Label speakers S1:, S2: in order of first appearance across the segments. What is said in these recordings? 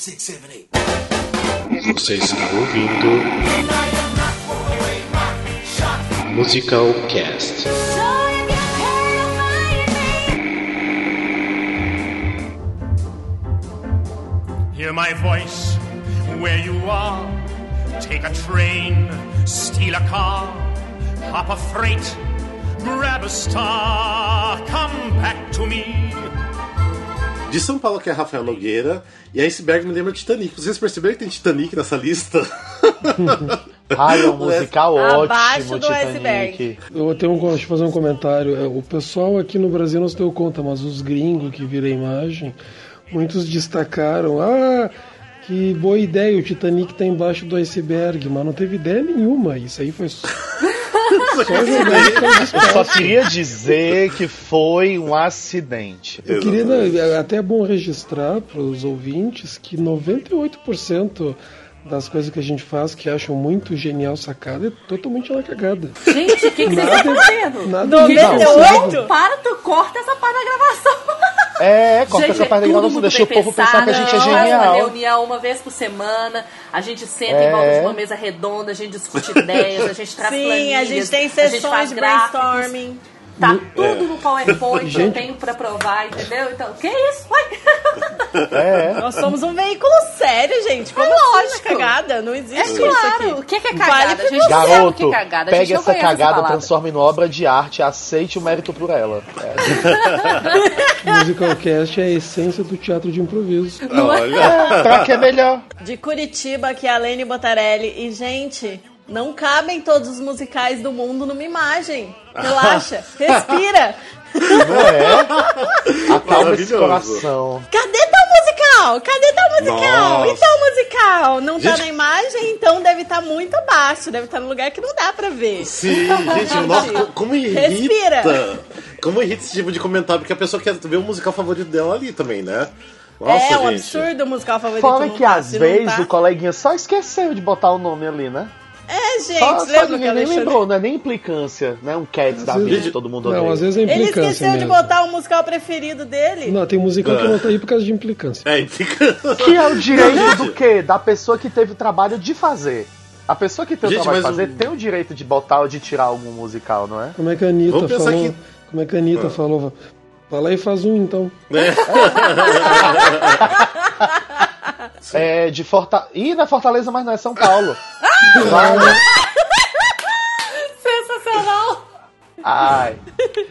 S1: Você está ouvindo Musical Cast.
S2: Hear my voice where you are. Take a train, steal a car, hop a freight, grab a star, come back to me.
S3: De São Paulo, que é Rafael Nogueira, e Iceberg me lembra Titanic. Vocês perceberam que tem Titanic nessa lista?
S4: Ai, é um musical
S5: Abaixo
S4: ótimo,
S5: do
S4: Titanic.
S5: iceberg.
S6: Eu tenho um, deixa eu fazer um comentário. É, O pessoal aqui no Brasil não se deu conta, mas os gringos que viram a imagem, muitos destacaram. Ah, que boa ideia, o Titanic tá embaixo do iceberg, mas não teve ideia nenhuma. Isso aí foi
S4: Eu só queria dizer que foi um acidente.
S6: Eu queria, né, até é bom registrar para os ouvintes que 98% das coisas que a gente faz que acham muito genial sacada é totalmente na cagada.
S7: Gente, o que, que você
S6: Nada-
S7: tá fazendo?
S6: nada
S7: Gente,
S6: disso.
S7: não, para, tu corta essa parte da gravação.
S4: É, corta
S7: Gente,
S4: essa parte da
S7: tudo
S4: gravação,
S7: muito
S4: deixa o povo pensar que a gente é
S7: pensado, Faz uma
S4: genial.
S7: reunião uma vez por semana, a gente senta
S4: É.
S7: em volta de uma mesa redonda, a gente discute ideias, a gente traz
S5: Sim,
S7: planilhas,
S5: a gente tem sessões de
S7: gráficos.
S5: brainstorming.
S7: Tá tudo no PowerPoint, eu
S6: Gente.
S7: tenho pra provar, entendeu? Então, que isso? Uai.
S4: É.
S5: Nós somos um veículo sério, gente. Como
S7: É
S5: assim
S7: lógico.
S5: na cagada? Não existe
S7: É
S5: isso
S7: claro,
S5: aqui.
S7: o que que é
S5: Vale
S7: cagada? a gente não sabe o que
S4: Garoto,
S7: é cagada,
S4: pega essa cagada, transforma em obra de arte e aceite o mérito por ela. É.
S6: Musicalcast é a essência do teatro de improviso.
S3: Olha,
S4: Pra que é melhor?
S5: De Curitiba, aqui é a Lene Botarelli. E, gente, não cabem todos os musicais do mundo numa imagem. Relaxa, respira.
S4: Não é? Acalma esse
S3: Maravilhoso.
S4: coração.
S5: Cadê tal musical? Cadê tal musical?
S3: Nossa.
S5: E tal musical? Não tá
S3: Gente-
S5: na imagem, então deve estar muito abaixo. Deve estar no lugar que não dá pra ver.
S3: sim, gente, nossa, co- como irrita.
S5: Respira.
S3: Como irrita esse tipo de comentário, porque a pessoa quer ver o musical favorito dela ali também, né? Nossa,
S5: é um
S3: gente.
S5: absurdo o musical favorito.
S4: Fora
S5: não
S4: que
S5: tá,
S4: às vezes
S5: tá.
S4: o coleguinha só esqueceu de botar o nome ali, né?
S5: É, gente,
S4: Só, só
S5: lembra que
S4: ninguém
S5: a
S4: nem lembrou, não é nem implicância, né? Um Cats da vida que todo mundo
S6: Não, às vezes é
S5: Ele
S6: implicância
S5: esqueceu de
S6: mesmo.
S5: botar o musical preferido dele.
S6: Não, tem musical que não tá aí por causa de implicância.
S3: É, fica.
S4: Que é o direito do quê? Da pessoa que teve o trabalho de fazer. A pessoa que tem o
S3: Gente,
S4: trabalho de fazer
S3: o-
S4: tem o direito de botar ou de tirar algum musical, não é?
S6: Como é que a Anitta falou?
S3: que-
S6: Como é que a Anitta
S3: Ah.
S6: falou? Fala aí, faz um então.
S4: É de Fortaleza. Ih, não é Fortaleza, mas não é São Paulo. Vai.
S7: Sensacional!
S4: Ai.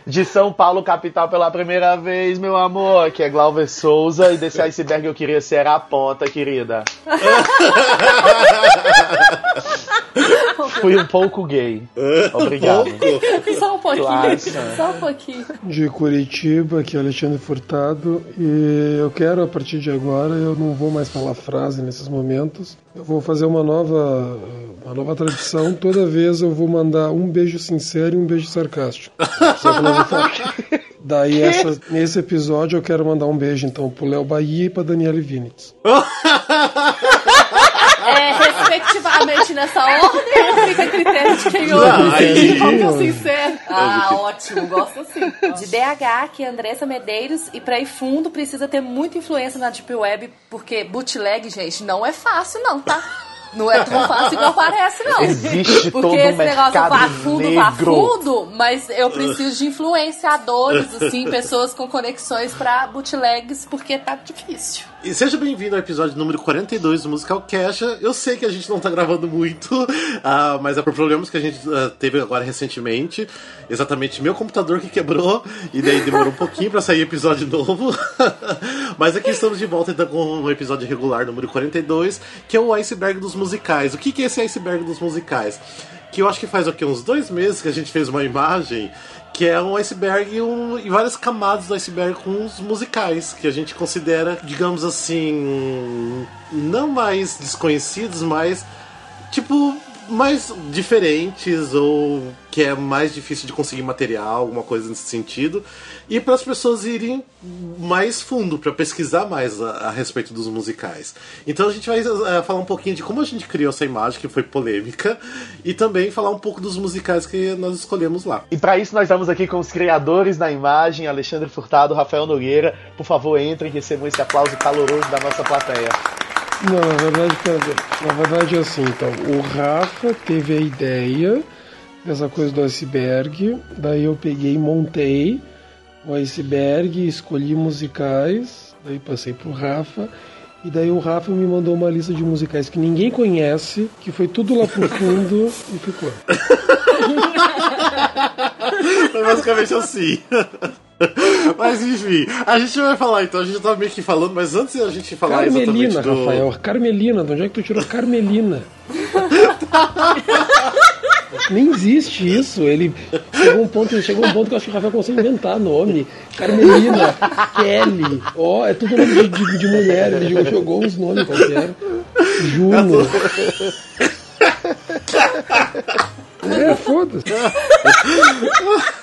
S4: De São Paulo, capital, pela primeira vez, meu amor. Que é Glauber Souza. E desse iceberg eu queria ser a ponta, querida. Fui um pouco gay. Obrigado.
S7: Só um pouquinho,
S4: Claro.
S7: só um pouquinho.
S6: De Curitiba, que é Alexandre Furtado. E eu quero, a partir de agora, eu não vou mais falar frase nesses momentos. Eu vou fazer uma nova, uma nova tradição. Toda vez eu vou mandar um beijo sincero e um beijo sarcástico. Só que eu não vou falar. Daí, essa- nesse episódio, eu quero mandar um beijo, então, pro Léo Bahia e pra Daniele Vinitz.
S7: É, respectivamente nessa ordem ou fica a critério de quem ouve?
S3: Não, aí-
S7: Qual que é o sincero? Ah, ótimo, gosto assim. De DH, que é Andressa Medeiros, e pra ir fundo precisa ter muita influência na Deep Web, porque bootleg, gente, não é fácil não, tá? Não é tão fácil igual parece, não.
S4: Existe
S7: Porque
S4: todo
S7: esse negócio
S4: mercado
S7: vá fundo, vá fundo, mas eu preciso de influenciadores, assim, pessoas com conexões pra bootlegs, porque tá difícil.
S3: E seja bem-vindo ao episódio número 42 do Musical Cash. Eu sei que a gente não tá gravando muito, ah, mas é por problemas que a gente ah, teve agora recentemente. Exatamente meu computador que quebrou, e daí demorou um pouquinho pra sair episódio novo. mas aqui estamos de volta então com um episódio regular número 42, que é o iceberg dos musicais. O que que é esse iceberg dos musicais? Que eu acho que faz o quê? Uns dois meses que a gente fez uma imagem que é um iceberg e, um- e várias camadas do iceberg com os musicais, que a gente considera, digamos assim, não mais desconhecidos, mas tipo mais diferentes ou que é mais difícil de conseguir material, alguma coisa nesse sentido, e para as pessoas irem mais fundo para pesquisar mais a, a respeito dos musicais. Então a gente vai eh, falar um pouquinho de como a gente criou essa imagem que foi polêmica e também falar um pouco dos musicais que nós escolhemos lá.
S4: E para isso nós estamos aqui com os criadores da imagem, Alexandre Furtado, Rafael Nogueira. Por favor, entrem e recebam esse aplauso caloroso da nossa plateia.
S6: Não, na verdade, na verdade é assim, então, o Rafa teve a ideia dessa coisa do iceberg, daí eu peguei e montei o iceberg, escolhi musicais, daí passei pro Rafa, e daí o Rafa me mandou uma lista de musicais que ninguém conhece, que foi tudo lá pro fundo e ficou.
S3: Foi basicamente assim. Mas enfim, a gente vai falar então, a gente tava meio que falando, mas antes da gente falar
S6: Carmelina,
S3: exatamente do.
S6: Rafael, Carmelina, de onde é que tu tirou Carmelina? Nem existe isso. Ele chegou um ponto, chegou um ponto que eu acho que o Rafael consegue inventar nome. Carmelina, Kelly, ó, é tudo nome de, de, de mulher. Ele jogou, jogou uns nomes qualquer. Juno. É, foda-se.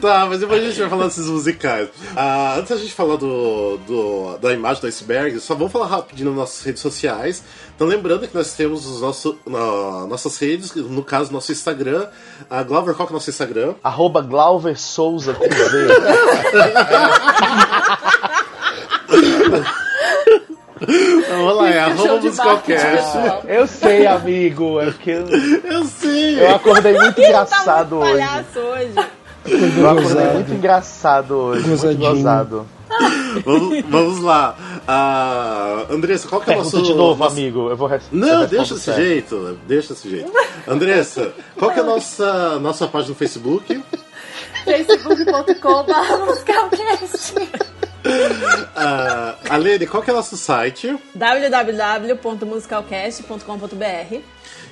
S3: Tá, mas depois a gente vai falar desses musicais. Ah, antes da gente falar do, do- da imagem do iceberg, só vamos falar rapidinho nas nossas redes sociais. Então lembrando que nós temos os nosso, na- nossas redes, no caso nosso Instagram. A Glover, qual que é o nosso Instagram?
S4: Arroba Glauber Souza
S3: vamos lá, é arroba musicalcast.
S4: Eu sei, amigo. É porque eu,
S3: Eu sei!
S4: eu acordei muito engraçado
S5: tá muito
S4: hoje.
S5: hoje.
S4: Eu acordei muito engraçado hoje. Muito
S6: Gozadinho.
S4: gozado.
S3: Vamos, vamos lá. Ah, Andressa, qual que é o nosso.
S4: de novo,
S3: nosso-
S4: amigo. Eu vou res- eu
S3: Não,
S4: respondo
S3: deixa desse
S4: certo.
S3: jeito, deixa desse jeito. Andressa, qual que é a nossa, nossa página no Facebook?
S7: facebook.com
S3: Ah, Alene, qual que é o nosso site?
S5: www.musicalcast.com.br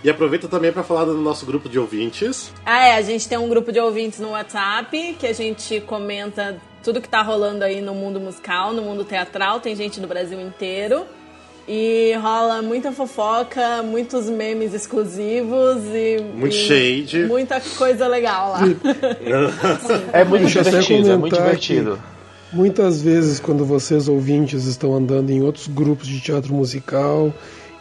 S3: E aproveita também para falar do nosso grupo de ouvintes.
S5: Ah, é, a gente tem um grupo de ouvintes no WhatsApp que a gente comenta tudo que tá rolando aí no mundo musical, no mundo teatral, tem gente do Brasil inteiro. E rola muita fofoca, muitos memes exclusivos e.
S3: Muito
S5: e
S3: shade.
S5: Muita coisa legal lá.
S4: É muito
S6: eu até
S4: divertido, é muito divertido.
S6: Muitas vezes, quando vocês ouvintes estão andando em outros grupos de teatro musical,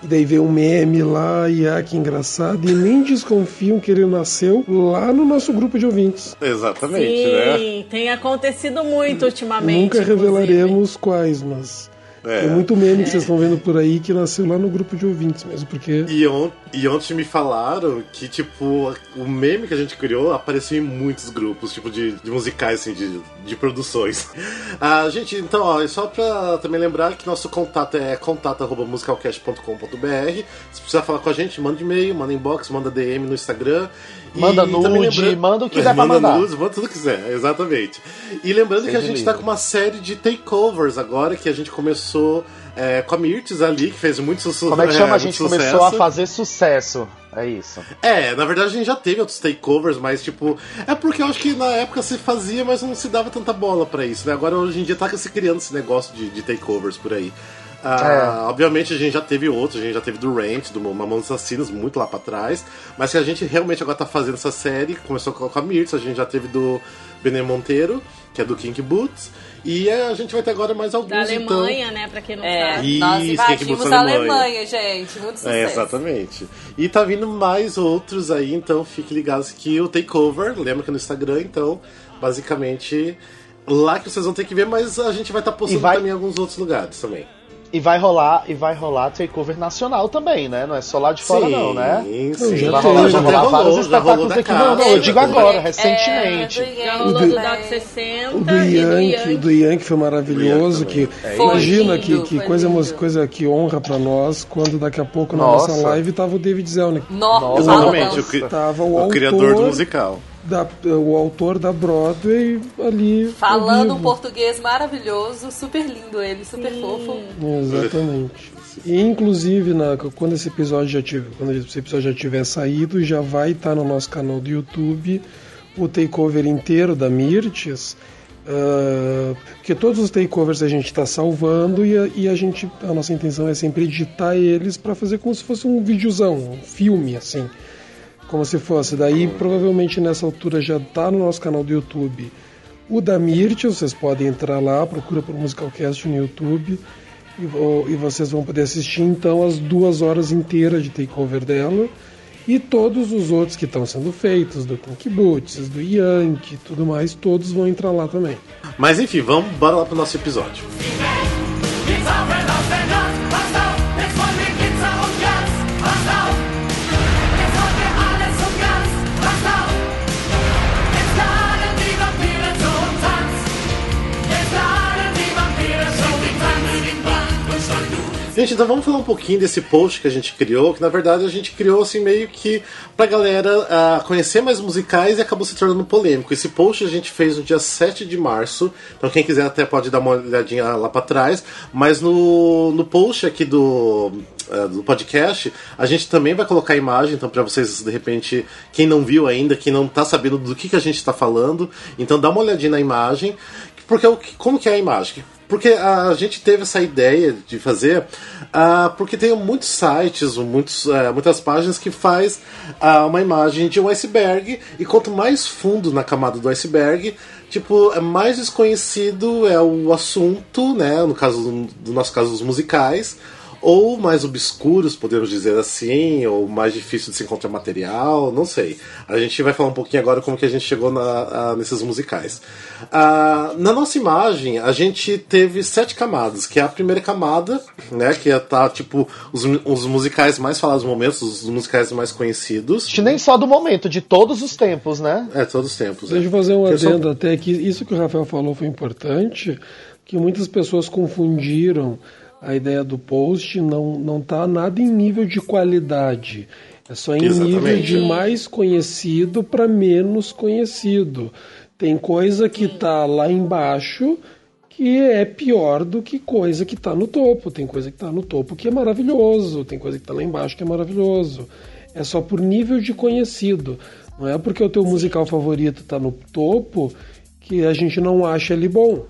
S6: e daí vê um meme lá, e ah, que engraçado, e nem desconfiam que ele nasceu lá no nosso grupo de ouvintes.
S3: Exatamente, né?
S5: Sim, tem acontecido muito ultimamente.
S6: Nunca
S5: inclusive.
S6: revelaremos quais, mas
S3: É.
S6: tem muito meme que vocês estão vendo por aí que nasceu lá no grupo de ouvintes mesmo, porque
S3: E, on e ontem me falaram que, tipo, o meme que a gente criou apareceu em muitos grupos, tipo, de, de musicais, assim, de, de produções. Ah, gente, então, ó, só pra também lembrar que nosso contato é contato.musicalcast.com.br. Se precisar falar com a gente, manda e-mail, manda inbox, manda DM no Instagram. E
S4: Manda
S3: também
S4: nude, manda o que pra
S3: manda
S4: mandar.
S3: nudes, manda tudo que quiser, exatamente. E lembrando que a
S4: Seja
S3: gente tá
S4: livre.
S3: com uma série de takeovers agora, que a gente começou é, com a Mirtes ali, que fez muito sucesso.
S4: Como é que chama? a
S3: muito
S4: gente começou a
S3: sucesso.
S4: fazer sucesso. É isso.
S3: É, na verdade a gente já teve outros takeovers, mas tipo, é porque eu acho que na época se fazia, mas não se dava tanta bola pra isso, né? Agora hoje em dia tá se criando esse negócio de, de takeovers por aí. Ah, Obviamente a gente já teve outros, a gente já teve do Rant, do Mamonas Assassinas, muito lá pra trás, mas que a gente realmente agora tá fazendo essa série, começou com a Mirtz, a gente já teve do Bené Monteiro, que é do Kink Boots, e é, a gente vai ter agora mais alguns,
S5: Da Alemanha,
S3: então.
S5: né? Pra quem não
S7: É,
S5: sabe.
S7: nós
S3: Isso,
S7: invadimos a
S3: Alemanha.
S7: Alemanha, gente. Muito sucesso.
S3: É, exatamente. E tá vindo mais outros aí, então fique ligados que o Takeover, lembra que é no Instagram, então, basicamente, lá que vocês vão ter que ver, mas a gente vai estar postando
S4: E vai-
S3: também em alguns outros lugares também.
S4: E vai rolar, e vai rolar takeover nacional também, né? Não é só lá de fora, não, né?
S3: Sim,
S6: já
S4: Vai rolar,
S6: já
S4: rolar
S3: rolou,
S4: vários espetáculos aqui. Não, não, eu digo agora,
S7: É,
S4: recentemente.
S5: Já rolou do
S7: também.
S5: Doc 60
S6: O do Yankee, o do Yankee foi maravilhoso. Que,
S7: Foi
S6: imagina
S7: lindo,
S6: que, que coisa,
S7: lindo.
S6: coisa que honra pra nós quando daqui a pouco na
S4: Nossa.
S6: nossa live tava o David Zelnick.
S7: Nossa,
S3: Exatamente, o,
S7: nossa.
S3: cri-
S6: Tava o,
S3: o
S6: autor
S3: criador do musical.
S6: Da, o autor da Broadway ali.
S7: Falando um português maravilhoso, super lindo ele, super fofo.
S6: Exatamente. E inclusive, na, quando esse episódio já tiver, quando esse episódio já tiver saído, já vai estar no nosso canal do YouTube o takeover inteiro da Mirtes. ah, porque todos os takeovers a gente está salvando e a, e a gente a nossa intenção é sempre editar eles para fazer como se fosse um videozão, um filme assim, como se fosse. Daí provavelmente nessa altura já está no nosso canal do YouTube o da Mirte, vocês podem entrar lá, procura por Musicalcast no YouTube e, e vocês vão poder assistir então as duas horas inteiras de takeover dela e todos os outros que estão sendo feitos, do Kink Boots, do Yankee tudo mais, todos vão entrar lá também.
S3: Mas enfim, vamos bora lá pro nosso episódio.
S2: It's
S3: Gente, então vamos falar um pouquinho desse post que a gente criou, que na verdade a gente criou assim meio que pra galera uh, conhecer mais musicais e acabou se tornando polêmico. Esse post a gente fez no dia 7 de março, então quem quiser até pode dar uma olhadinha lá pra trás, mas no, no post aqui do, uh, do podcast, a gente também vai colocar a imagem, então para vocês, de repente, quem não viu ainda, quem não tá sabendo do que, que a gente tá falando, então dá uma olhadinha na imagem, porque como que é a imagem? Porque a gente teve essa ideia de fazer, uh, porque tem muitos sites, muitos, uh, muitas páginas que faz uh, uma imagem de um iceberg, e quanto mais fundo na camada do iceberg, tipo, é mais desconhecido é o assunto, né? No caso do nosso caso, os musicais ou mais obscuros, podemos dizer assim, ou mais difícil de se encontrar material, não sei. A gente vai falar um pouquinho agora como que a gente chegou na, a, nesses musicais. Ah, na nossa imagem, a gente teve sete camadas, que é a primeira camada, né, que é tá, tipo, os, os musicais mais falados no momento, os musicais mais conhecidos.
S4: Nem só do momento, de todos os tempos, né?
S3: É, todos os tempos.
S6: Deixa
S3: eu
S6: é. fazer um adendo só... até que isso que o Rafael falou foi importante, que muitas pessoas confundiram a ideia do post não não está nada em nível de qualidade. É só em Exatamente. nível de mais conhecido para menos conhecido. Tem coisa que está lá embaixo que é pior do que coisa que está no topo. Tem coisa que está no topo que é maravilhoso. Tem coisa que está lá embaixo que é maravilhoso. É só por nível de conhecido. Não é porque o teu musical favorito está no topo que a gente não acha ele bom.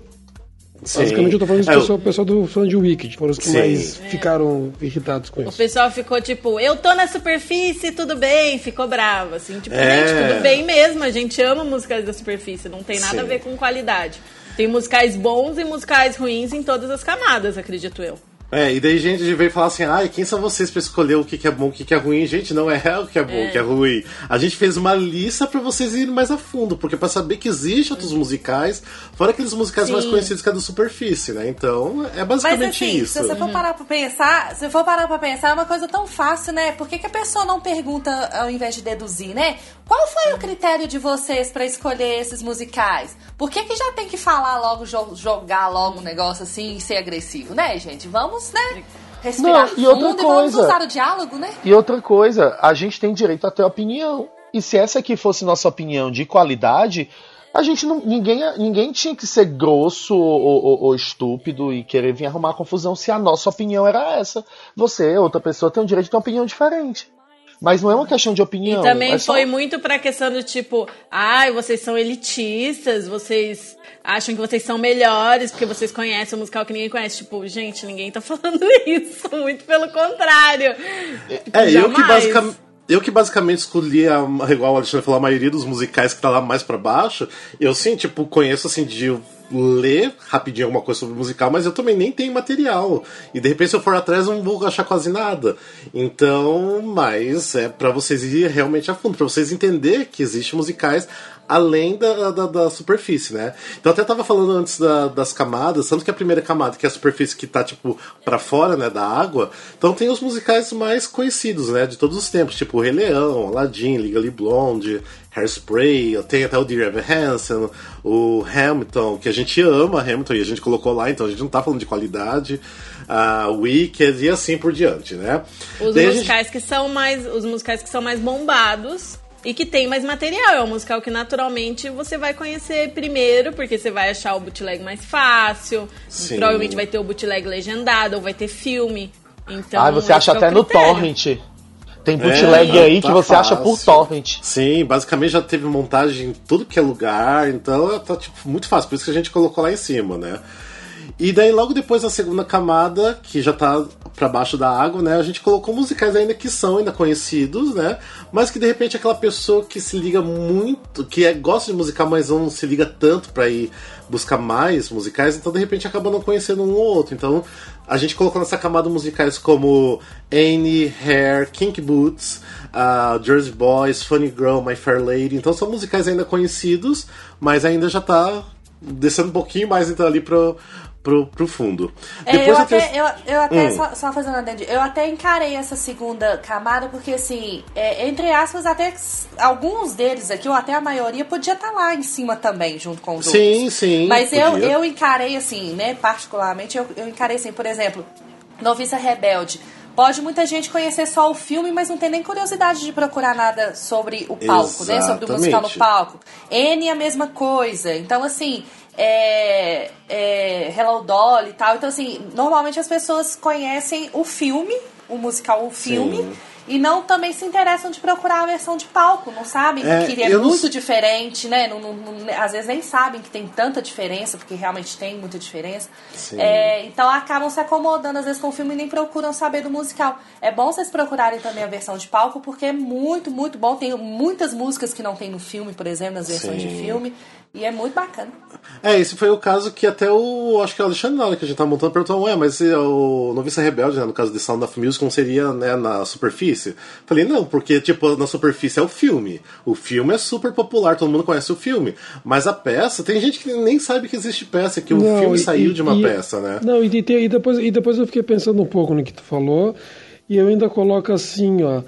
S6: Sim. Basicamente eu tô falando do é, pessoal do fã de Wicked, foram os que Sim. mais é. ficaram irritados com isso.
S5: O pessoal ficou tipo, eu tô na superfície, tudo bem, ficou bravo, assim, tipo, é. gente, tudo bem mesmo, a gente ama músicas da superfície, não tem nada Sim. a ver com qualidade. Tem musicais bons e musicais ruins em todas as camadas, acredito eu.
S3: É, e daí gente veio falar assim, ai, quem são vocês para escolher o que, que é bom, o que, que é ruim? Gente, não é o que é bom, é. o que é ruim. A gente fez uma lista para vocês irem mais a fundo, porque para saber que existe outros musicais, fora aqueles musicais Sim. mais conhecidos que é do superfície, né? Então, é basicamente Mas, assim, isso.
S7: Se você for parar pra pensar, se for parar pra pensar, é uma coisa tão fácil, né? Por que, que a pessoa não pergunta ao invés de deduzir, né? Qual foi o critério de vocês para escolher esses musicais? Por que, que já tem que falar logo, jogar logo um negócio assim e ser agressivo, né, gente? Vamos, né? Respirar Não, e outra fundo coisa, e vamos usar o diálogo, né?
S4: E outra coisa, a gente tem direito a ter opinião. E se essa aqui fosse nossa opinião de qualidade, a gente não. Ninguém, ninguém tinha que ser grosso ou, ou, ou, estúpido e querer vir arrumar confusão se a nossa opinião era essa. Você, outra pessoa, tem o direito de ter uma opinião diferente. Mas não é uma questão de opinião.
S5: E também
S4: é
S5: foi muito pra questão do tipo, ai, ah, vocês são elitistas, vocês acham que vocês são melhores porque vocês conhecem o musical que ninguém conhece. Tipo, gente, ninguém tá falando isso. Muito pelo contrário.
S3: É, Jamais. eu que basicamente. Eu que basicamente escolhi, a, igual o Alexandre falou, a maioria dos musicais que tá lá mais para baixo, eu sim, tipo, conheço assim de ler rapidinho alguma coisa sobre musical, mas eu também nem tenho material. E de repente, se eu for atrás, eu não vou achar quase nada. Então, mas é para vocês ir realmente a fundo, para vocês entender que existem musicais além da, da, da, superfície, né? Então até tava falando antes da, das camadas, tanto que a primeira camada, que é a superfície que tá, tipo, para fora, né, da água, então tem os musicais mais conhecidos, né, de todos os tempos, tipo o Rei Leão, Aladdin, Legally Blonde, Hairspray, tem até o Dear Evan Hansen, o Hamilton, que a gente ama Hamilton e a gente colocou lá, então a gente não tá falando de qualidade, a Wicked e assim por diante, né?
S5: Os Daí musicais gente... que são mais, os musicais que são mais bombados e que tem mais material. É um musical que naturalmente você vai conhecer primeiro, porque você vai achar o bootleg mais fácil. Sim. Provavelmente vai ter o bootleg legendado, ou vai ter filme. Então,
S4: ah, você acha é até no torrent. Tem bootleg é, aí tá que você fácil. acha por torrent.
S3: Sim, basicamente já teve montagem em tudo que é lugar, então tá tipo, muito fácil. Por isso que a gente colocou lá em cima, né? E daí, logo depois da segunda camada, que já tá para baixo da água, né? A gente colocou musicais ainda que são ainda conhecidos, né? Mas que de repente aquela pessoa que se liga muito, que é, gosta de musical, mas não se liga tanto para ir buscar mais musicais, então de repente acaba não conhecendo um ou outro. Então a gente colocou nessa camada musicais como Annie, Hair, Kink Boots, uh, Jersey Boys, Funny Girl, My Fair Lady. Então são musicais ainda conhecidos, mas ainda já tá descendo um pouquinho mais então ali pro, pro, pro fundo.
S7: É, Depois eu, até, eu, eu até hum. só, só, fazendo adendo, eu até encarei essa segunda camada, porque assim, é, entre aspas, até alguns deles aqui, ou até a maioria, podia estar tá lá em cima também, junto com os
S3: sim,
S7: outros.
S3: Sim, sim.
S7: Mas eu, eu encarei assim, né, particularmente, eu, eu encarei assim, por exemplo, Noviça Rebelde. Pode muita gente conhecer só o filme, mas não tem nem curiosidade de procurar nada sobre o palco, né? Sobre o musical no
S3: Exatamente.
S7: palco. N é a mesma coisa. Então, assim, é, é, Hello Dolly e tal. Então, assim, normalmente as pessoas conhecem o filme, o musical, o filme.
S3: Sim.
S7: E não também se interessam de procurar a versão de palco, não sabem
S3: É,
S7: que é
S3: não
S7: muito
S3: s-
S7: diferente, né? Não, não- não- às vezes nem sabem que tem tanta diferença, porque realmente tem muita diferença. É, então acabam se acomodando às vezes com o filme e nem procuram saber do musical. É bom vocês procurarem também a versão de palco, porque é muito, muito bom. Tem muitas músicas que não tem no filme, por exemplo, nas versões
S3: Sim.
S7: de filme. E é muito bacana.
S3: É, esse foi o caso que até o. Acho que é o Alexandre, na hora que a gente tá montando, perguntou: Ué, mas e o Noviça Rebelde, né, no caso de Sound of Music, não seria né, na superfície? Falei: Não, porque, tipo, na superfície é o filme. O filme é super popular, todo mundo conhece o filme. Mas a peça, tem gente que nem sabe que existe peça, que o
S6: Não,
S3: filme
S6: e-
S3: saiu
S6: e-
S3: de uma
S6: e-
S3: peça, né?
S6: Não, e, e depois, e depois eu fiquei pensando um pouco no que tu falou, e eu ainda coloco assim, ó,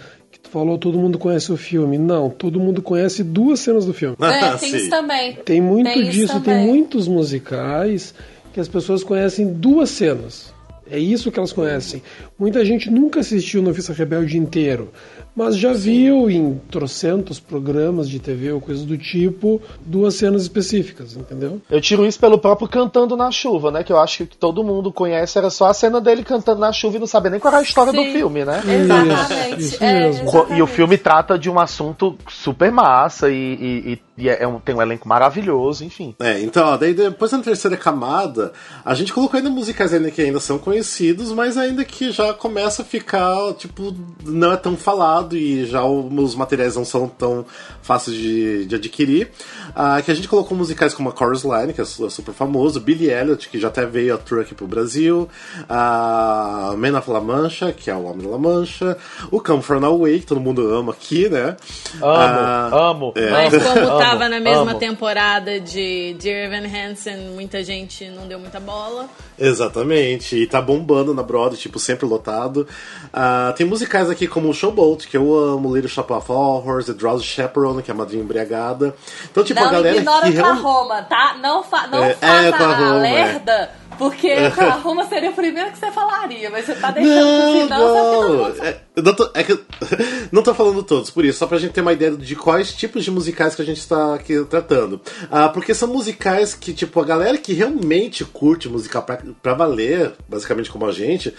S6: falou todo mundo conhece o filme. Não, todo mundo conhece duas cenas do filme.
S7: É, tem
S3: Sim.
S7: isso também.
S6: Tem muito
S7: Tem isso
S6: disso, tem muitos musicais que as pessoas conhecem duas cenas. É isso que elas conhecem. Muita gente nunca assistiu Noviça Rebelde inteiro, mas já viu em trocentos programas de TV ou coisas do tipo duas cenas específicas, entendeu?
S4: Eu tiro isso pelo próprio Cantando na Chuva, né? Que eu acho que todo mundo conhece, era só a cena dele cantando na chuva e não sabia nem qual era a história do
S7: Sim.
S4: filme, né?
S7: Exatamente.
S6: Isso
S7: é,
S6: mesmo.
S4: Co- E o
S7: exatamente.
S4: filme trata de um assunto super massa e, e- e- e é um- tem um elenco maravilhoso, enfim.
S3: É, então, ó, daí depois na terceira camada, a gente colocou ainda musicais ainda que ainda são conhecidos, mas ainda que já começa a ficar, tipo, não é tão falado e já os materiais não são tão fáceis de, de adquirir. Ah, que a gente colocou musicais como a Chorus Line, que é su- super famoso, Billy Elliot, que já até veio a tour aqui pro Brasil, a Man of La Mancha, que é o Homem da La Mancha, o Come From Away, que todo mundo ama aqui, né?
S4: Amo,
S3: Ah,
S4: amo.
S3: é.
S5: Mas como
S4: amo,
S5: tava na mesma
S4: amo.
S5: temporada de Dear Evan Hansen, muita gente não deu muita bola.
S3: Exatamente, e tá bombando na Broadway, tipo, sempre lotado. Ah, tem musicais aqui como o Showboat, que eu amo, Little Shop of Horrors, The Drowsy Chaperone, que é a madrinha embriagada. Então, tipo,
S7: não
S3: a galera
S7: ignora
S3: que realmente...
S7: Oklahoma, tá? Não, fa não
S3: É,
S7: faça
S3: é,
S7: a lerda, porque Oklahoma seria o primeiro que você falaria, mas você tá deixando
S3: Não,
S7: todo
S3: não.
S7: mundo
S3: É, não tô, é que não tô falando todos, por isso, só pra gente ter uma ideia de quais tipos de musicais que a gente está aqui tratando. Ah, porque são musicais que, tipo, a galera que realmente curte musical pra, pra valer, basicamente como a gente,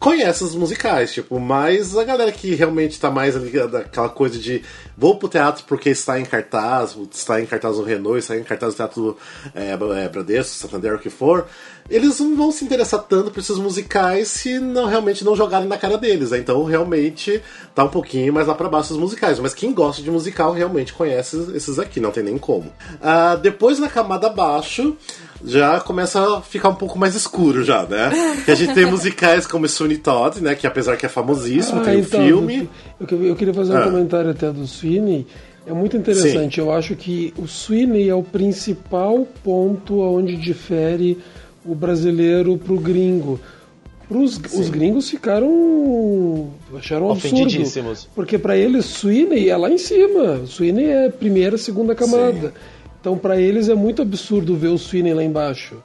S3: conhece os musicais, tipo, mas a galera que realmente tá mais ali daquela coisa de vou pro teatro porque está em cartaz, está em cartaz no Renault, está em cartaz no Teatro é, é, Bradesco, Santander, o que for, eles não vão se interessar tanto por esses musicais se não realmente não jogarem na cara deles. né? Então realmente tá um pouquinho mais lá pra baixo os musicais. Mas quem gosta de musical realmente conhece esses aqui, não tem nem como. Ah, depois na camada abaixo já começa a ficar um pouco mais escuro já, né? Que a gente tem musicais como Sweeney Todd, né? Que apesar que é famosíssimo,
S6: Ah,
S3: tem o
S6: então,
S3: filme.
S6: Eu, eu- eu queria fazer um
S3: Ah.
S6: comentário até do Sweeney. É muito interessante. Eu acho que o Sweeney é o principal ponto onde difere o brasileiro pro gringo. Pros, os gringos ficaram. acharam absurdo. Porque para eles, Sweeney é lá em cima. Sweeney é primeira, segunda camada. Então para eles é muito absurdo ver o Sweeney lá embaixo.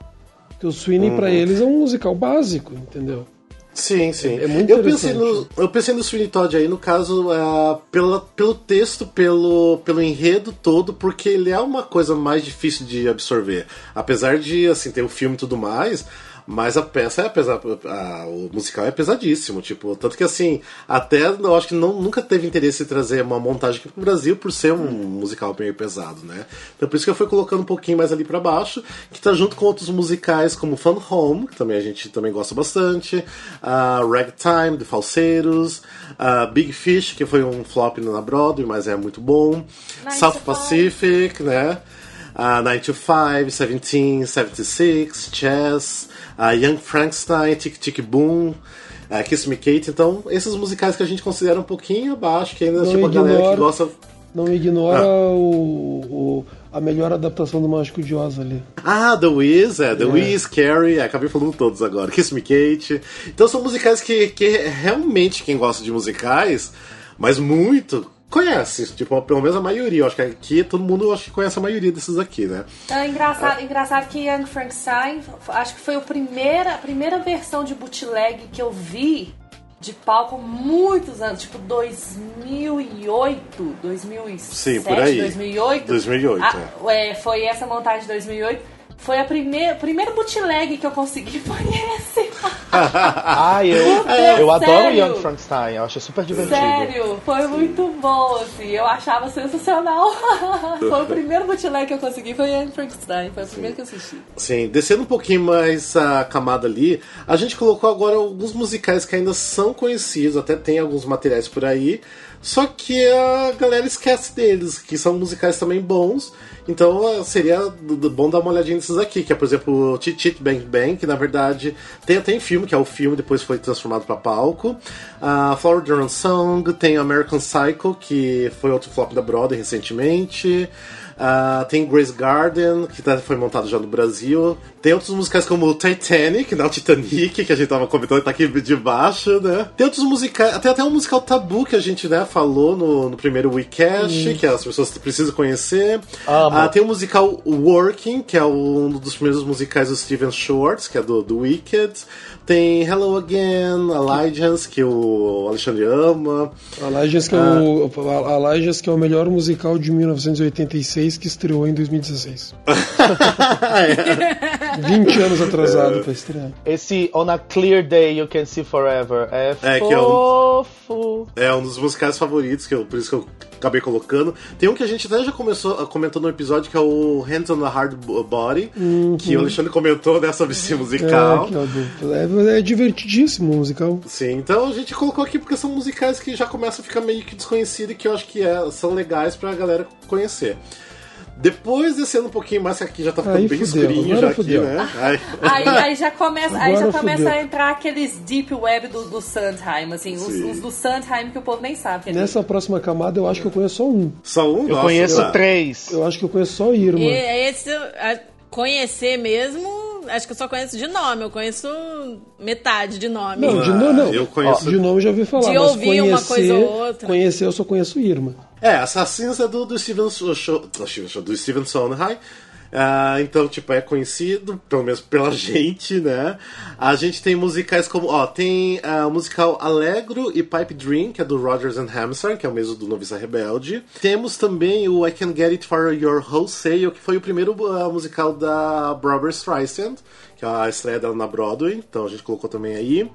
S6: Porque o Sweeney
S3: Uhum.
S6: pra eles é um musical básico, entendeu?
S3: Sim, sim.
S6: É muito
S3: eu pensei no. Eu pensei no Sweeney Todd aí, no caso, ah, pela, pelo texto, pelo, pelo enredo todo, porque ele é uma coisa mais difícil de absorver. Apesar de, assim, ter o filme e tudo mais, mas a peça é pesada, o musical é pesadíssimo, tipo, tanto que assim, até eu acho que não, nunca teve interesse em trazer uma montagem aqui pro Brasil por ser um musical meio pesado, né? Então por isso que eu fui colocando um pouquinho mais ali pra baixo, que tá junto com outros musicais como Fun Home, que também a gente também gosta bastante, a Ragtime, de Falseiros, a Big Fish, que foi um flop na Broadway, mas é muito bom,
S7: Nine
S3: South. Pacific, né? a 9 to 5, 17, 76, Chess, a Young Frankenstein, Tic Tic Boom, a Kiss Me Kate. Então, esses musicais que a gente considera um pouquinho abaixo, que ainda
S6: Não
S3: tipo, a galera que
S6: ignora-
S3: gosta.
S6: Não ignora
S3: Ah.
S6: o, o- a melhor adaptação do Mágico de Oz ali.
S3: Ah, The Wiz, é, The Wiz, Carrie, é, acabei falando todos agora, Kiss Me Kate. Então são musicais que, que realmente quem gosta de musicais, mas muito, conhece, tipo, pelo menos a maioria. Eu acho que aqui todo mundo acho que conhece a maioria desses aqui, né?
S7: É engraçado, engraçado que Young Frankenstein, acho que foi a primeira, a primeira versão de bootleg que eu vi de palco muitos anos, tipo 2008, 2007,
S3: Sim, por aí.
S7: 2008.
S3: 2008,
S7: Ah, é, foi essa montagem de 2008. Foi a primeira, primeiro bootleg que eu consegui foi esse.
S4: Ah, eu,
S7: Deus,
S4: eu adoro
S7: sério?
S4: Young Frankenstein, eu acho super divertido.
S7: Sério, foi muito bom, assim. Eu achava sensacional. foi o primeiro bootleg que eu consegui, foi Young Frankenstein. Foi o primeiro que eu assisti.
S3: Sim, descendo um pouquinho mais a camada ali, a gente colocou agora alguns musicais que ainda são conhecidos, até tem alguns materiais por aí, só que a galera esquece deles, que são musicais também bons. Então eh, seria bom dar uma olhadinha nesses aqui, que é, por exemplo, Tit Tit Bang Bang, que na verdade tem até em filme, que é o filme, depois foi transformado para palco. A Flower Drum Song, tem American Psycho, que foi outro flop da Broadway recentemente. Ah, tem Grace Garden, que tá- foi montado já no Brasil. Tem outros musicais como Titanic, não, Titanic, que a gente tava comentando, tá aqui de baixo, né? Tem outros musicais, tem até um musical tabu que a gente, né, falou no, no primeiro Weekcast, que as pessoas precisam conhecer. Ah, tem o musical Working, que é um dos primeiros musicais do Steven Schwartz, que é do, do Wicked. Tem Hello Again, Allegiance, que o Alexandre ama.
S6: Allegiance que, é o, Allegiance que é o melhor musical de 1986 que estreou em 2016. 20 anos atrasado pra estrear.
S4: Esse On a Clear Day You Can See Forever é,
S3: É, que é um-
S4: fofo.
S3: É um dos musicais favoritos, que eu, por isso que eu acabei colocando. Tem um que a gente até já começou comentou no episódio, que é o Hands on the Hard Body, que o Alexandre comentou né, sobre esse musical.
S6: É, que é, o divertidíssimo o musical.
S3: Sim, então a gente colocou aqui porque são musicais que já começam a ficar meio que desconhecidos e que eu acho que é- são legais pra galera conhecer. Depois descendo um pouquinho mais, que aqui já tá ficando
S6: Aí
S3: bem
S6: fudeu,
S3: escurinho já aqui, né? Aí-
S7: Aí, aí já começa, aí já começa
S6: fudeu.
S7: a entrar aqueles deep web do, do Sondheim, assim, os, os do Sondheim que o povo nem sabe. que é
S6: Nessa próxima camada eu acho que eu conheço só um.
S3: Só um?
S4: Eu
S3: Nossa,
S4: conheço três.
S6: Eu acho que eu conheço só Irma.
S5: E esse, a- conhecer mesmo, acho que eu só conheço de nome, eu conheço metade de nome.
S6: Não, de nome não.
S3: eu conheço-
S6: Ó, de nome já ouvi falar,
S5: De
S6: mas
S5: ouvir
S6: conhecer,
S5: uma coisa ou outra.
S6: conhecer eu só conheço Irma.
S3: É, Assassinos é do, do Steven Show, do Steven Show, do Steven Sondheim. Ah, então, tipo, é conhecido, pelo menos pela gente, né? A gente tem musicais como, ó, tem ah, o musical Alegro e Pipe Dream, que é do Rodgers and Hammerstein, que é o mesmo do Noviça Rebelde. Temos também o I Can Get It For Your Wholesale, que foi o primeiro ah, musical da Barbara Streisand, a estreia dela na Broadway, então a gente colocou também aí.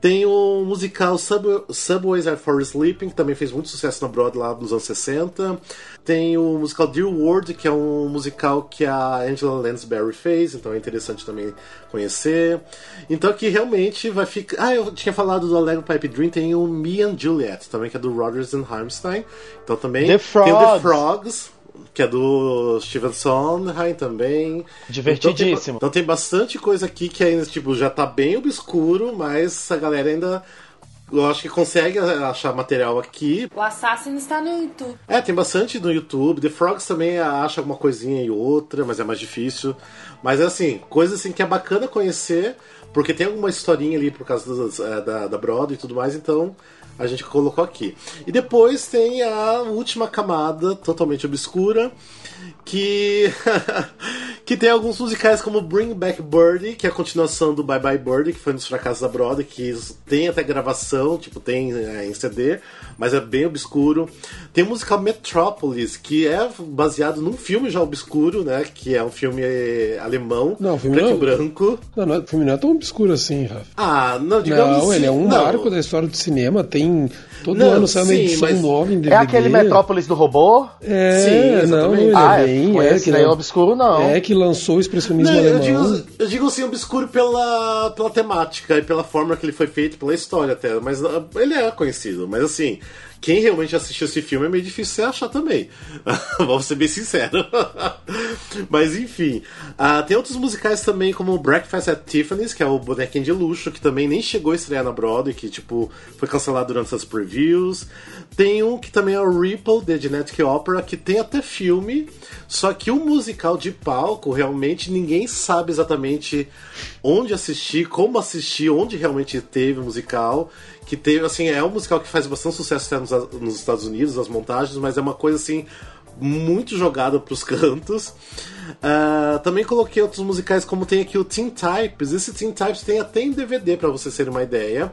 S3: Tem o musical Sub Subways Are For Sleeping, que também fez muito sucesso na Broadway lá nos anos 60. Tem o musical Dear World, que é um musical que a Angela Lansbury fez, então é interessante também conhecer. Então aqui realmente vai ficar. Ah, eu tinha falado do Allegro Pipe Dream, tem o Me and Juliet, também que é do Rodgers and Hammerstein. Então também
S4: The
S3: tem o The
S4: Frogs.
S3: Que é do Steven Sondheim também.
S4: Divertidíssimo.
S3: Então tem, então tem bastante coisa aqui que ainda tipo, já tá bem obscuro, mas a galera ainda. Eu acho que consegue achar material aqui.
S7: O Assassin está no YouTube.
S3: É, tem bastante no YouTube. The Frogs também acha alguma coisinha e outra, mas é mais difícil. Mas é assim, coisa assim que é bacana conhecer, porque tem alguma historinha ali por causa dos, é, da, da Broadway e tudo mais, então a gente colocou aqui. E depois tem a última camada, totalmente obscura, que que tem alguns musicais como Bring Back Birdie, que é a continuação do Bye Bye Birdie, que foi um dos fracassos da Broadway, que tem até gravação, tipo, tem é, em CD, mas é bem obscuro. Tem o musical Metropolis, que é baseado num filme já obscuro, né, que é um filme eh, alemão,
S6: Não, filme
S3: preto
S6: não-
S3: e branco.
S6: Não, não, o filme não é tão obscuro assim, Rafa.
S3: Ah, não, digamos
S6: Não,
S3: assim,
S6: ele é um
S3: não.
S6: marco da história do cinema. Tem. Todo
S3: Não,
S6: ano sai uma
S3: sim,
S6: edição
S3: mas-
S6: nova em DVD.
S4: É aquele Metrópolis do robô?
S6: É,
S3: Sim,
S6: não,
S3: exatamente.
S6: ele
S4: ah,
S6: é bem.
S4: é,
S6: É, que
S4: daí é
S6: não-
S4: obscuro, não.
S6: É que lançou o expressionismo
S3: Não, eu
S6: alemão.
S3: digo, eu digo assim, obscuro pela, pela temática e pela forma que ele foi feito, pela história até. Mas ah, ele é conhecido. Mas assim, quem realmente assistiu esse filme é meio difícil você achar também. Vamos ser bem sinceros. mas enfim. ah, tem outros musicais também, como Breakfast at Tiffany's, que é o bonequinho de luxo, que também nem chegou a estrear na Broadway, que tipo, foi cancelado durante as previews. Tem um que também é o Ripple, The Genetic Opera, que tem até filme, só que o musical de palco, realmente ninguém sabe exatamente onde assistir, como assistir, onde realmente teve o musical, que teve, assim, é um musical que faz bastante sucesso nos, nos Estados Unidos, as montagens, mas é uma coisa assim muito jogada pros cantos. Uh, também coloquei outros musicais, como tem aqui o Teen Types. Esse Teen Types tem até em DVD, para vocês terem uma ideia.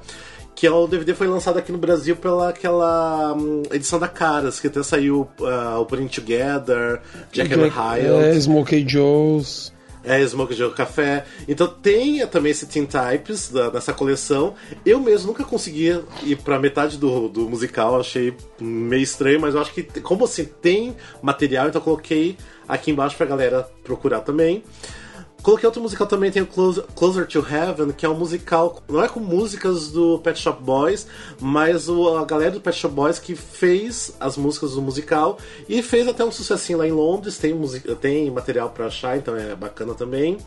S3: Que é o DVD foi lançado aqui no Brasil pela aquela um, edição da Caras, que até saiu uh, o Putting Together, Jack and Hyde.
S6: É, Smokey Joe's.
S3: É, Smoke Joe Café. Então tem também esse Teen Types da, nessa coleção. Eu mesmo nunca consegui ir pra metade do, do musical, achei meio estranho, mas eu acho que, como assim, tem material, então eu coloquei aqui embaixo pra galera procurar também. Coloquei outro musical também, tem o Closer, Closer to Heaven, que é um musical, não é com músicas do Pet Shop Boys, mas o, a galera do Pet Shop Boys que fez as músicas do musical e fez até um sucessinho lá em Londres, tem, tem material para achar, então é bacana também.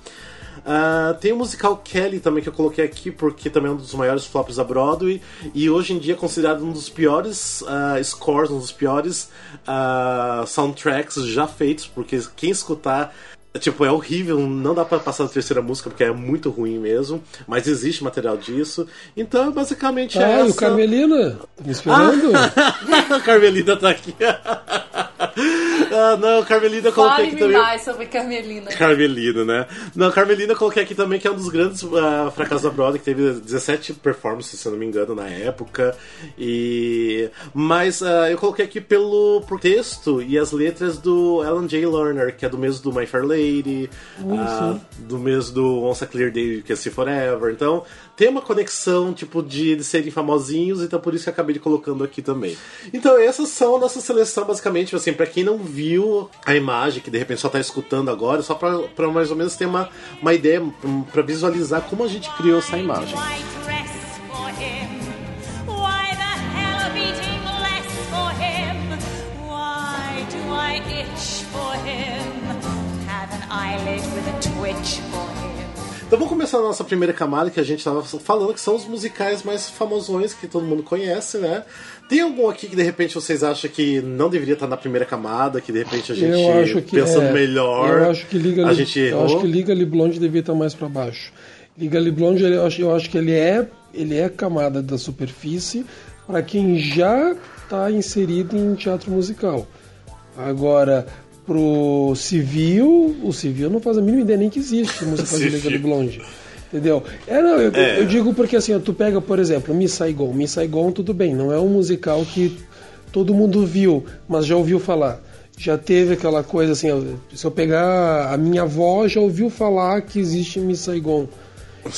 S3: Uh, tem o musical Kelly também que eu coloquei aqui porque também é um dos maiores flops da Broadway e hoje em dia é considerado um dos piores uh, scores, um dos piores uh, soundtracks já feitos, porque quem escutar Tipo, é horrível, não dá para passar a terceira música porque é muito ruim mesmo, mas existe material disso. Então, basicamente
S6: ah,
S3: é essa.
S6: o Carmelina, tá me esperando?
S3: Ah, Carmelina tá aqui. ah, não, Carmelina eu coloquei aqui também.
S7: mais sobre Carmelina.
S3: Carmelina, né? Não, Carmelina eu coloquei aqui também que é um dos grandes uh, fracassos da Broadway, que teve 17 performances, se eu não me engano, na época. E mas uh, eu coloquei aqui pelo por texto e as letras do Alan J. Lerner, que é do mesmo do My Fair Lady uh, do mesmo do Once a Clear Day que é See Forever. Então, tem uma conexão, tipo, de eles serem famosinhos, então por isso que eu acabei de colocando aqui também. Então, essas são a nossa seleção, basicamente, assim, para quem não viu a imagem, que de repente só tá escutando agora, só pra mais ou menos ter uma, uma ideia, para visualizar como a gente criou essa imagem. Então vamos começar a nossa primeira camada que a gente estava falando, que são os musicais mais famosões que todo mundo conhece, né? Tem algum aqui que de repente vocês acham que não deveria estar na primeira camada, que de repente a gente
S6: que,
S3: pensando
S6: é,
S3: melhor,
S6: eu acho que Liga
S3: a gente errou?
S6: Eu acho que Liga Liblonde devia estar mais para baixo. Liga Liblonde, eu acho, eu acho que ele é, ele é camada da superfície para quem já está inserido em teatro musical. Agora, pro civil, o civil não faz a mínima ideia nem que existe música de Liga Blonde. Entendeu? É, não, eu, é. eu, digo porque assim, tu pega, por exemplo, Miss Saigon. Miss Saigon, tudo bem, não é um musical que todo mundo viu, mas já ouviu falar. Já teve aquela coisa assim, se eu pegar a minha avó já ouviu falar que existe Miss Saigon.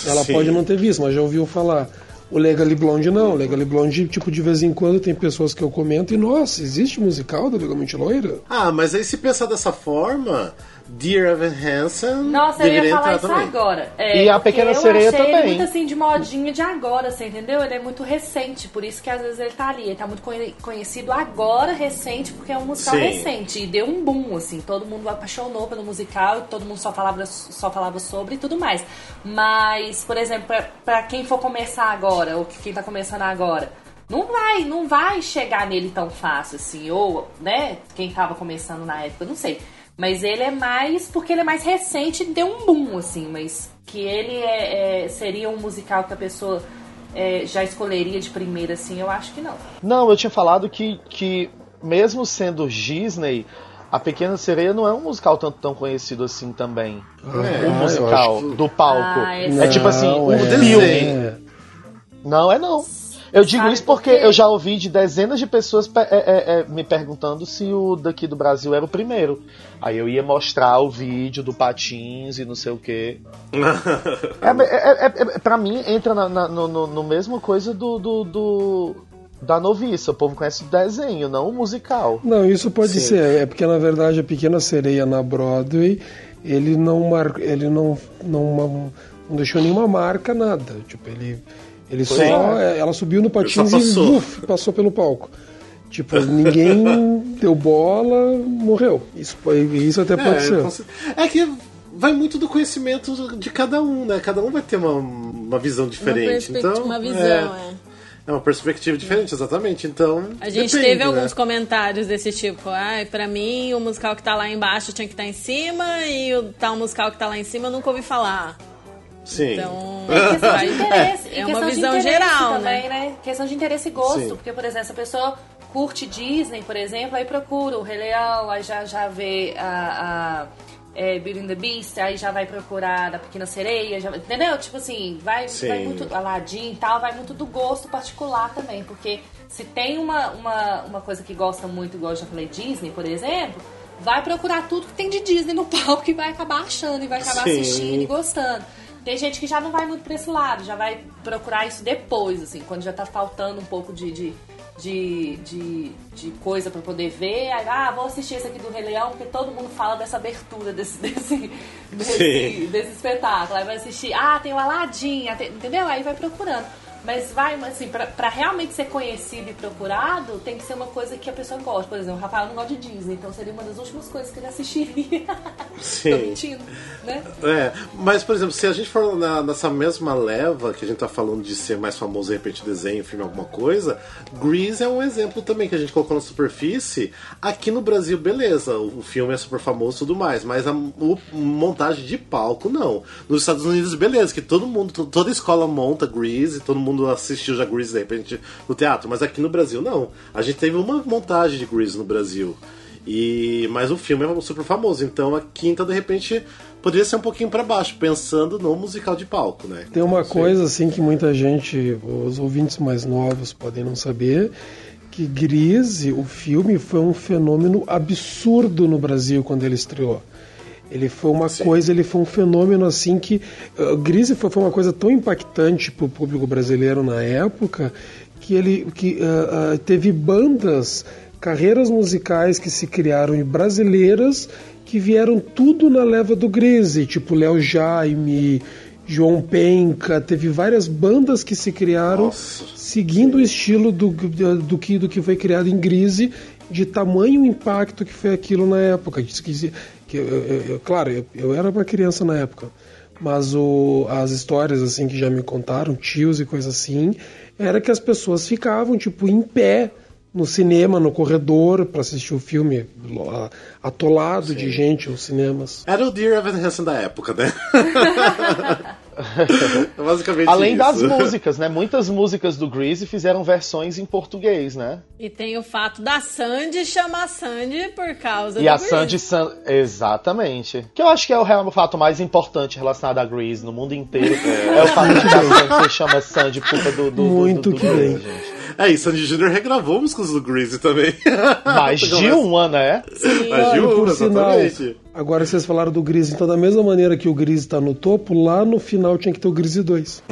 S6: Ela Sim. pode não ter visto, mas já ouviu falar. O Legally Blonde não. O Legally Blonde, tipo, de vez em quando tem pessoas que eu comento e, nossa, existe musical da Legalmente Loira?
S3: Ah, mas aí se pensar dessa forma, Dear Evan Hansen.
S7: Nossa, eu ia falar isso também. agora.
S4: É, e a Pequena Sereia
S7: também.
S4: Ele
S7: muito assim de modinha de agora, você entendeu? Ele é muito recente, por isso que às vezes ele tá ali. Ele tá muito conhecido agora, recente, porque é um musical Sim. recente. E deu um boom, assim. Todo mundo apaixonou pelo musical, todo mundo só falava, só falava sobre e tudo mais. Mas, por exemplo, pra, pra quem for começar agora, ou quem tá começando agora, não vai, não vai chegar nele tão fácil assim, ou, né, quem tava começando na época, não sei. Mas ele é mais. Porque ele é mais recente deu um boom, assim. Mas que ele é, é seria um musical que a pessoa é, já escolheria de primeira, assim, eu acho que não.
S4: Não, eu tinha falado que, que mesmo sendo Disney. A Pequena Sereia não é um musical tanto tão conhecido assim também. É, o musical que... do palco. Ah, é tipo assim, um é. filme. Não é não. Eu digo Sabe isso porque eu já ouvi de dezenas de pessoas é, é, é, me perguntando se o daqui do Brasil era o primeiro. Aí eu ia mostrar o vídeo do Patins e não sei o quê. É, é, é, pra mim, entra na, na, no, no mesmo coisa do, do, do da noviça. O povo conhece o desenho, não o musical.
S6: Não, isso pode Sim. ser. É porque, na verdade, a Pequena Sereia na Broadway, ele não mar... ele não, não, não deixou nenhuma marca, nada. Tipo, ele ele só. É. Ela subiu no patins passou. e uf, passou pelo palco. Tipo, ninguém deu bola, morreu. Isso, isso até pode é, ser.
S3: É que vai muito do conhecimento de cada um, né? Cada um vai ter uma, uma visão diferente. Uma, então,
S5: uma visão, é. é.
S3: É uma perspectiva diferente, exatamente. Então.
S5: A gente
S3: depende,
S5: teve
S3: né?
S5: alguns comentários desse tipo. Ah, pra mim, o musical que tá lá embaixo tinha que estar tá em cima e o tal musical que tá lá em cima eu nunca ouvi falar.
S3: Sim.
S5: Então,
S7: É questão de interesse.
S5: é uma
S7: questão de
S5: visão
S7: interesse
S5: geral,
S7: também,
S5: né?
S7: né? Questão de interesse e gosto.
S3: Sim.
S7: Porque, por exemplo, se a pessoa curte Disney, por exemplo, aí procura o Rei Leão, aí já, já vê a, a é, Beauty and the Beast, aí já vai procurar da Pequena Sereia, já- entendeu? Tipo assim, vai,
S3: Sim.
S7: vai muito, Aladdin e tal, vai muito do gosto particular também, porque se tem uma, uma, uma coisa que gosta muito, igual eu já falei, Disney, por exemplo, vai procurar tudo que tem de Disney no palco e vai acabar achando, e vai acabar
S3: Sim.
S7: assistindo e gostando. Tem gente que já não vai muito pra esse lado, já vai procurar isso depois, assim, quando já tá faltando um pouco de, de, de, de, de coisa pra poder ver. Aí, ah, vou assistir esse aqui do Rei Leão, porque todo mundo fala dessa abertura desse, desse, desse, desse espetáculo. Aí vai assistir, ah, tem o Aladdin, tem- entendeu? Aí vai procurando. Mas vai, assim, pra, pra realmente ser conhecido e procurado, tem que ser uma coisa que a pessoa gosta. Por exemplo, o Rafael não gosta de Disney, então seria uma das últimas coisas que ele assistiria.
S3: Sim.
S7: Tô mentindo, né?
S3: É, mas por exemplo, se a gente for na- nessa mesma leva que a gente tá falando de ser mais famoso de repente desenho, filme, alguma coisa, Grease é um exemplo também que a gente colocou na superfície. Aqui no Brasil, beleza, o, filme é super famoso e tudo mais, mas a o- montagem de palco não. Nos Estados Unidos, beleza, que todo mundo, to- toda escola monta Grease, todo mundo assistiu já Grease de repente no teatro, mas aqui no Brasil não. A gente teve uma montagem de Grease no Brasil. E mas o filme é super famoso, então a quinta de repente poderia ser um pouquinho pra baixo, pensando no musical de palco, né?
S6: Tem uma coisa assim que muita gente, os ouvintes mais novos podem não saber, que Grise, o filme, foi um fenômeno absurdo no Brasil quando ele estreou. Ele foi uma coisa, ele foi um fenômeno assim que. Uh, Grise foi, foi uma coisa tão impactante para o público brasileiro na época que ele que, uh, uh, teve bandas, carreiras musicais que se criaram brasileiras que vieram tudo na leva do Grise, tipo Léo Jaime, João Penca, teve várias bandas que se criaram
S3: Nossa.
S6: seguindo o estilo do, do, que, do que foi criado em Grise, de tamanho impacto que foi aquilo na época. Que, eu, eu- eu- claro, eu, eu era uma criança na época, mas o, as histórias assim que já me contaram, tios e coisas assim, era que as pessoas ficavam tipo em pé no cinema, no corredor, para assistir o filme, atolado de gente os cinemas.
S3: Era o Dear Evan Hansen da época, né? Basicamente
S4: Além
S3: isso.
S4: das músicas, né? Muitas músicas do Grease fizeram versões em português, né?
S5: E tem o fato da Sandy chamar Sandy por causa
S4: E
S5: do
S4: a
S5: Grease.
S4: Sandy San... Exatamente. Que eu acho que é o real fato mais importante relacionado a Grease no mundo inteiro. É, o fato de que a Sandy se chama Sandy por culpa do, do, do-
S6: Muito
S4: do, do
S6: que
S4: Grease,
S6: bem.
S4: gente.
S3: É, e Sandy Jr. regravou músicas do Greasy também.
S4: Mais de uma, né?
S3: Mais de
S6: Olha,
S3: uma,
S6: por sinal,
S3: exatamente.
S6: agora vocês falaram do Grise, então da mesma maneira que o Grise tá no topo, lá no final tinha que ter o Grise 2.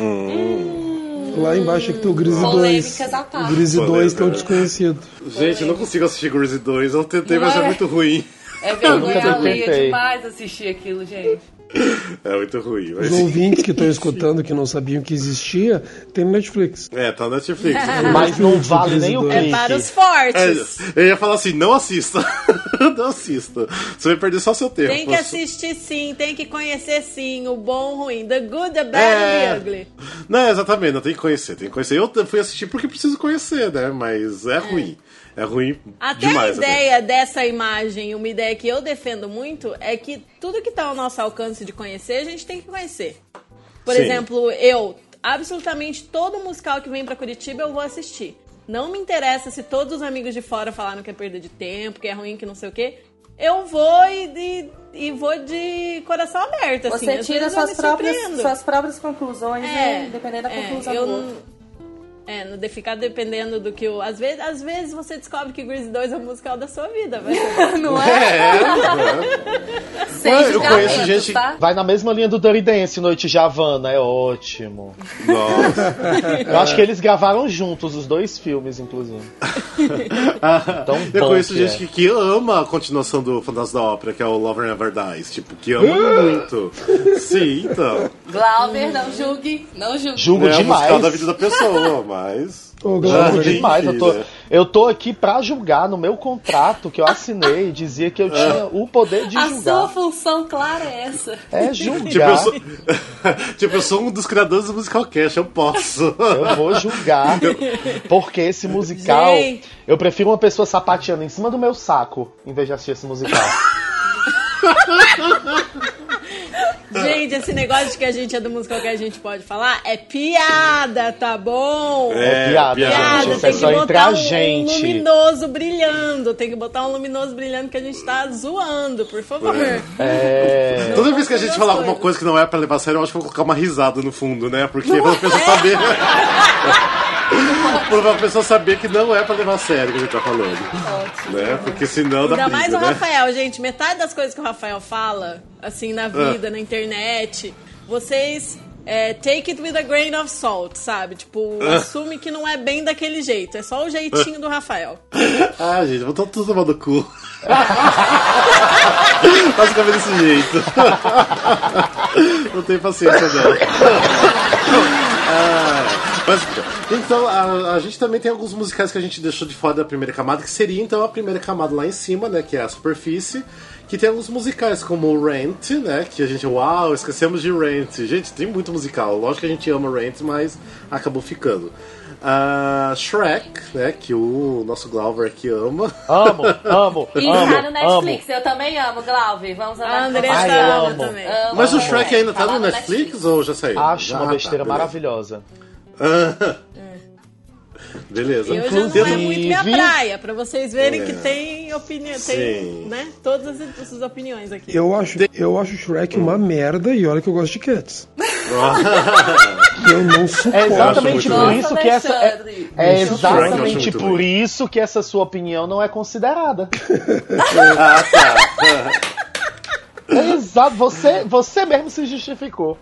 S6: Lá embaixo tinha que ter o Grise 2.
S7: Polêmicas à parte.
S6: O Grise 2
S3: Polêmica.
S6: tem o desconhecido.
S3: Gente, eu não consigo assistir Greasy 2, eu tentei,
S7: Não
S3: mas é
S7: é?
S3: muito ruim.
S7: É vergonha alheia demais assistir aquilo, gente.
S3: É muito ruim. Mas...
S6: Os ouvintes que estão escutando que não sabiam que existia, tem no Netflix.
S3: É, tá na Netflix.
S4: Mas não vale nem o
S6: É
S5: É para os
S4: clique.
S5: fortes.
S3: É, eu ia falar assim, não assista. não assista. Você vai perder só seu tempo.
S5: Tem que assistir sim, tem que conhecer sim o bom, o ruim, the good, the bad
S3: É.
S5: and the ugly.
S3: Não, exatamente, não tem que conhecer, tem que conhecer. Eu fui assistir porque preciso conhecer, né? Mas é, ruim. É ruim
S5: Até
S3: demais.
S5: a ideia dessa imagem, uma ideia que eu defendo muito, é que tudo que tá ao nosso alcance de conhecer, a gente tem que conhecer. Por
S3: Sim.
S5: exemplo, eu, absolutamente todo musical que vem pra Curitiba eu vou assistir. Não me interessa se todos os amigos de fora falaram que é perda de tempo, que é ruim, que não sei o quê. Eu vou e, e, e vou de coração aberto, assim.
S7: Você tira suas próprias, suas próprias conclusões, né? Dependendo da
S5: é,
S7: conclusão
S5: eu
S7: do outro.
S5: É, no de ficar dependendo do que o. Às vezes, às vezes você descobre que Grease 2 é o musical da sua vida, ser.
S7: Não é?
S3: É,
S7: Sem
S3: Eu conheço gente-
S7: tá?
S4: Vai na mesma linha do Dirty Dance, Noite de Havana, é ótimo.
S3: nossa.
S4: Eu acho que eles gravaram juntos os dois filmes, inclusive. Tão
S3: eu conheço
S4: que
S3: gente
S4: é.
S3: que, que ama a continuação do Fantasma da Ópera, que é o Lover Never Dies. Tipo, que ama muito. Sim, então.
S7: Glauber, não julgue, não julgue.
S4: Julgo
S3: é o
S4: demais.
S3: musical da vida da pessoa, mas.
S6: Ô, Glauber,
S4: demais. Eu tô, eu tô aqui pra julgar. No meu contrato que eu assinei, dizia que eu tinha o poder de
S7: A sua
S4: julgar.
S7: função clara é essa.
S4: É
S3: Tipo, eu
S4: julgar.
S3: sou, tipo, eu sou um dos criadores do Musical Cash, eu posso.
S4: Eu vou julgar. Porque esse musical.
S5: Gente.
S4: Eu prefiro uma pessoa sapateando em cima do meu saco em vez de assistir esse musical.
S5: Gente, esse negócio de que a gente é do musical que a gente pode falar é piada, tá bom?
S4: É piada,
S5: Piada,
S4: gente. Isso
S5: tem
S4: é
S5: que
S4: só entre
S5: botar
S4: a
S5: um
S4: gente.
S5: luminoso brilhando. Tem que botar um luminoso brilhando que a gente tá zoando, por favor.
S4: É.
S3: Toda vez que a gente falar alguma coisa que não é pra levar a sério, eu acho que vou colocar uma risada no fundo, né? Porque pra pessoa saber. Pra pessoa saber que não é pra levar a sério o que a gente tá falando. Né? Porque senão dá
S5: Ainda
S3: briga,
S5: mais o
S3: né?
S5: Rafael, gente. Metade das coisas que o Rafael fala, assim, na vida, na internet, vocês. é, take it with a grain of salt, sabe? Tipo, assume que não é bem daquele jeito. É só o jeitinho do Rafael.
S3: Ah, gente, vou todo tomar no cu. Basicamente desse jeito. não tenho paciência não. Ah, mas, então, a, a gente também tem alguns musicais que a gente deixou de fora da primeira camada, que seria então a primeira camada lá em cima, né? Que é a superfície. Que tem alguns musicais como Rent, né? Que a gente, uau, esquecemos de Rent. Gente, tem muito musical. Lógico que a gente ama Rent, mas acabou ficando. Ah, Shrek, né? Que o nosso Glauber aqui ama.
S4: Amo, amo,
S7: E
S4: amo,
S7: tá no
S4: amo.
S7: Netflix, eu também amo, Glauber. Vamos
S5: A
S7: andar
S5: Andressa
S4: Ai, eu
S5: ama
S4: amo.
S5: também.
S7: Amo,
S3: Mas o
S7: amo.
S3: Shrek ainda tá
S7: lá
S3: no Netflix ou já saiu?
S4: Acho uma
S3: Ah,
S4: besteira
S3: tá, beleza.
S4: Maravilhosa.
S3: Beleza.
S5: Eu já não é
S3: Inclusive-
S5: muito minha praia, pra vocês verem
S3: É.
S5: que tem opinião,
S3: Sim.
S5: tem, né? Todas as, essas opiniões aqui.
S6: Eu acho, eu acho Shrek uma merda e olha que eu gosto de Cats. eu não suporto.
S4: É exatamente por
S3: bom.
S4: isso que essa. É, é exatamente por isso que essa sua opinião não é considerada.
S3: Ah, tá.
S4: É exato, você, você mesmo se justificou.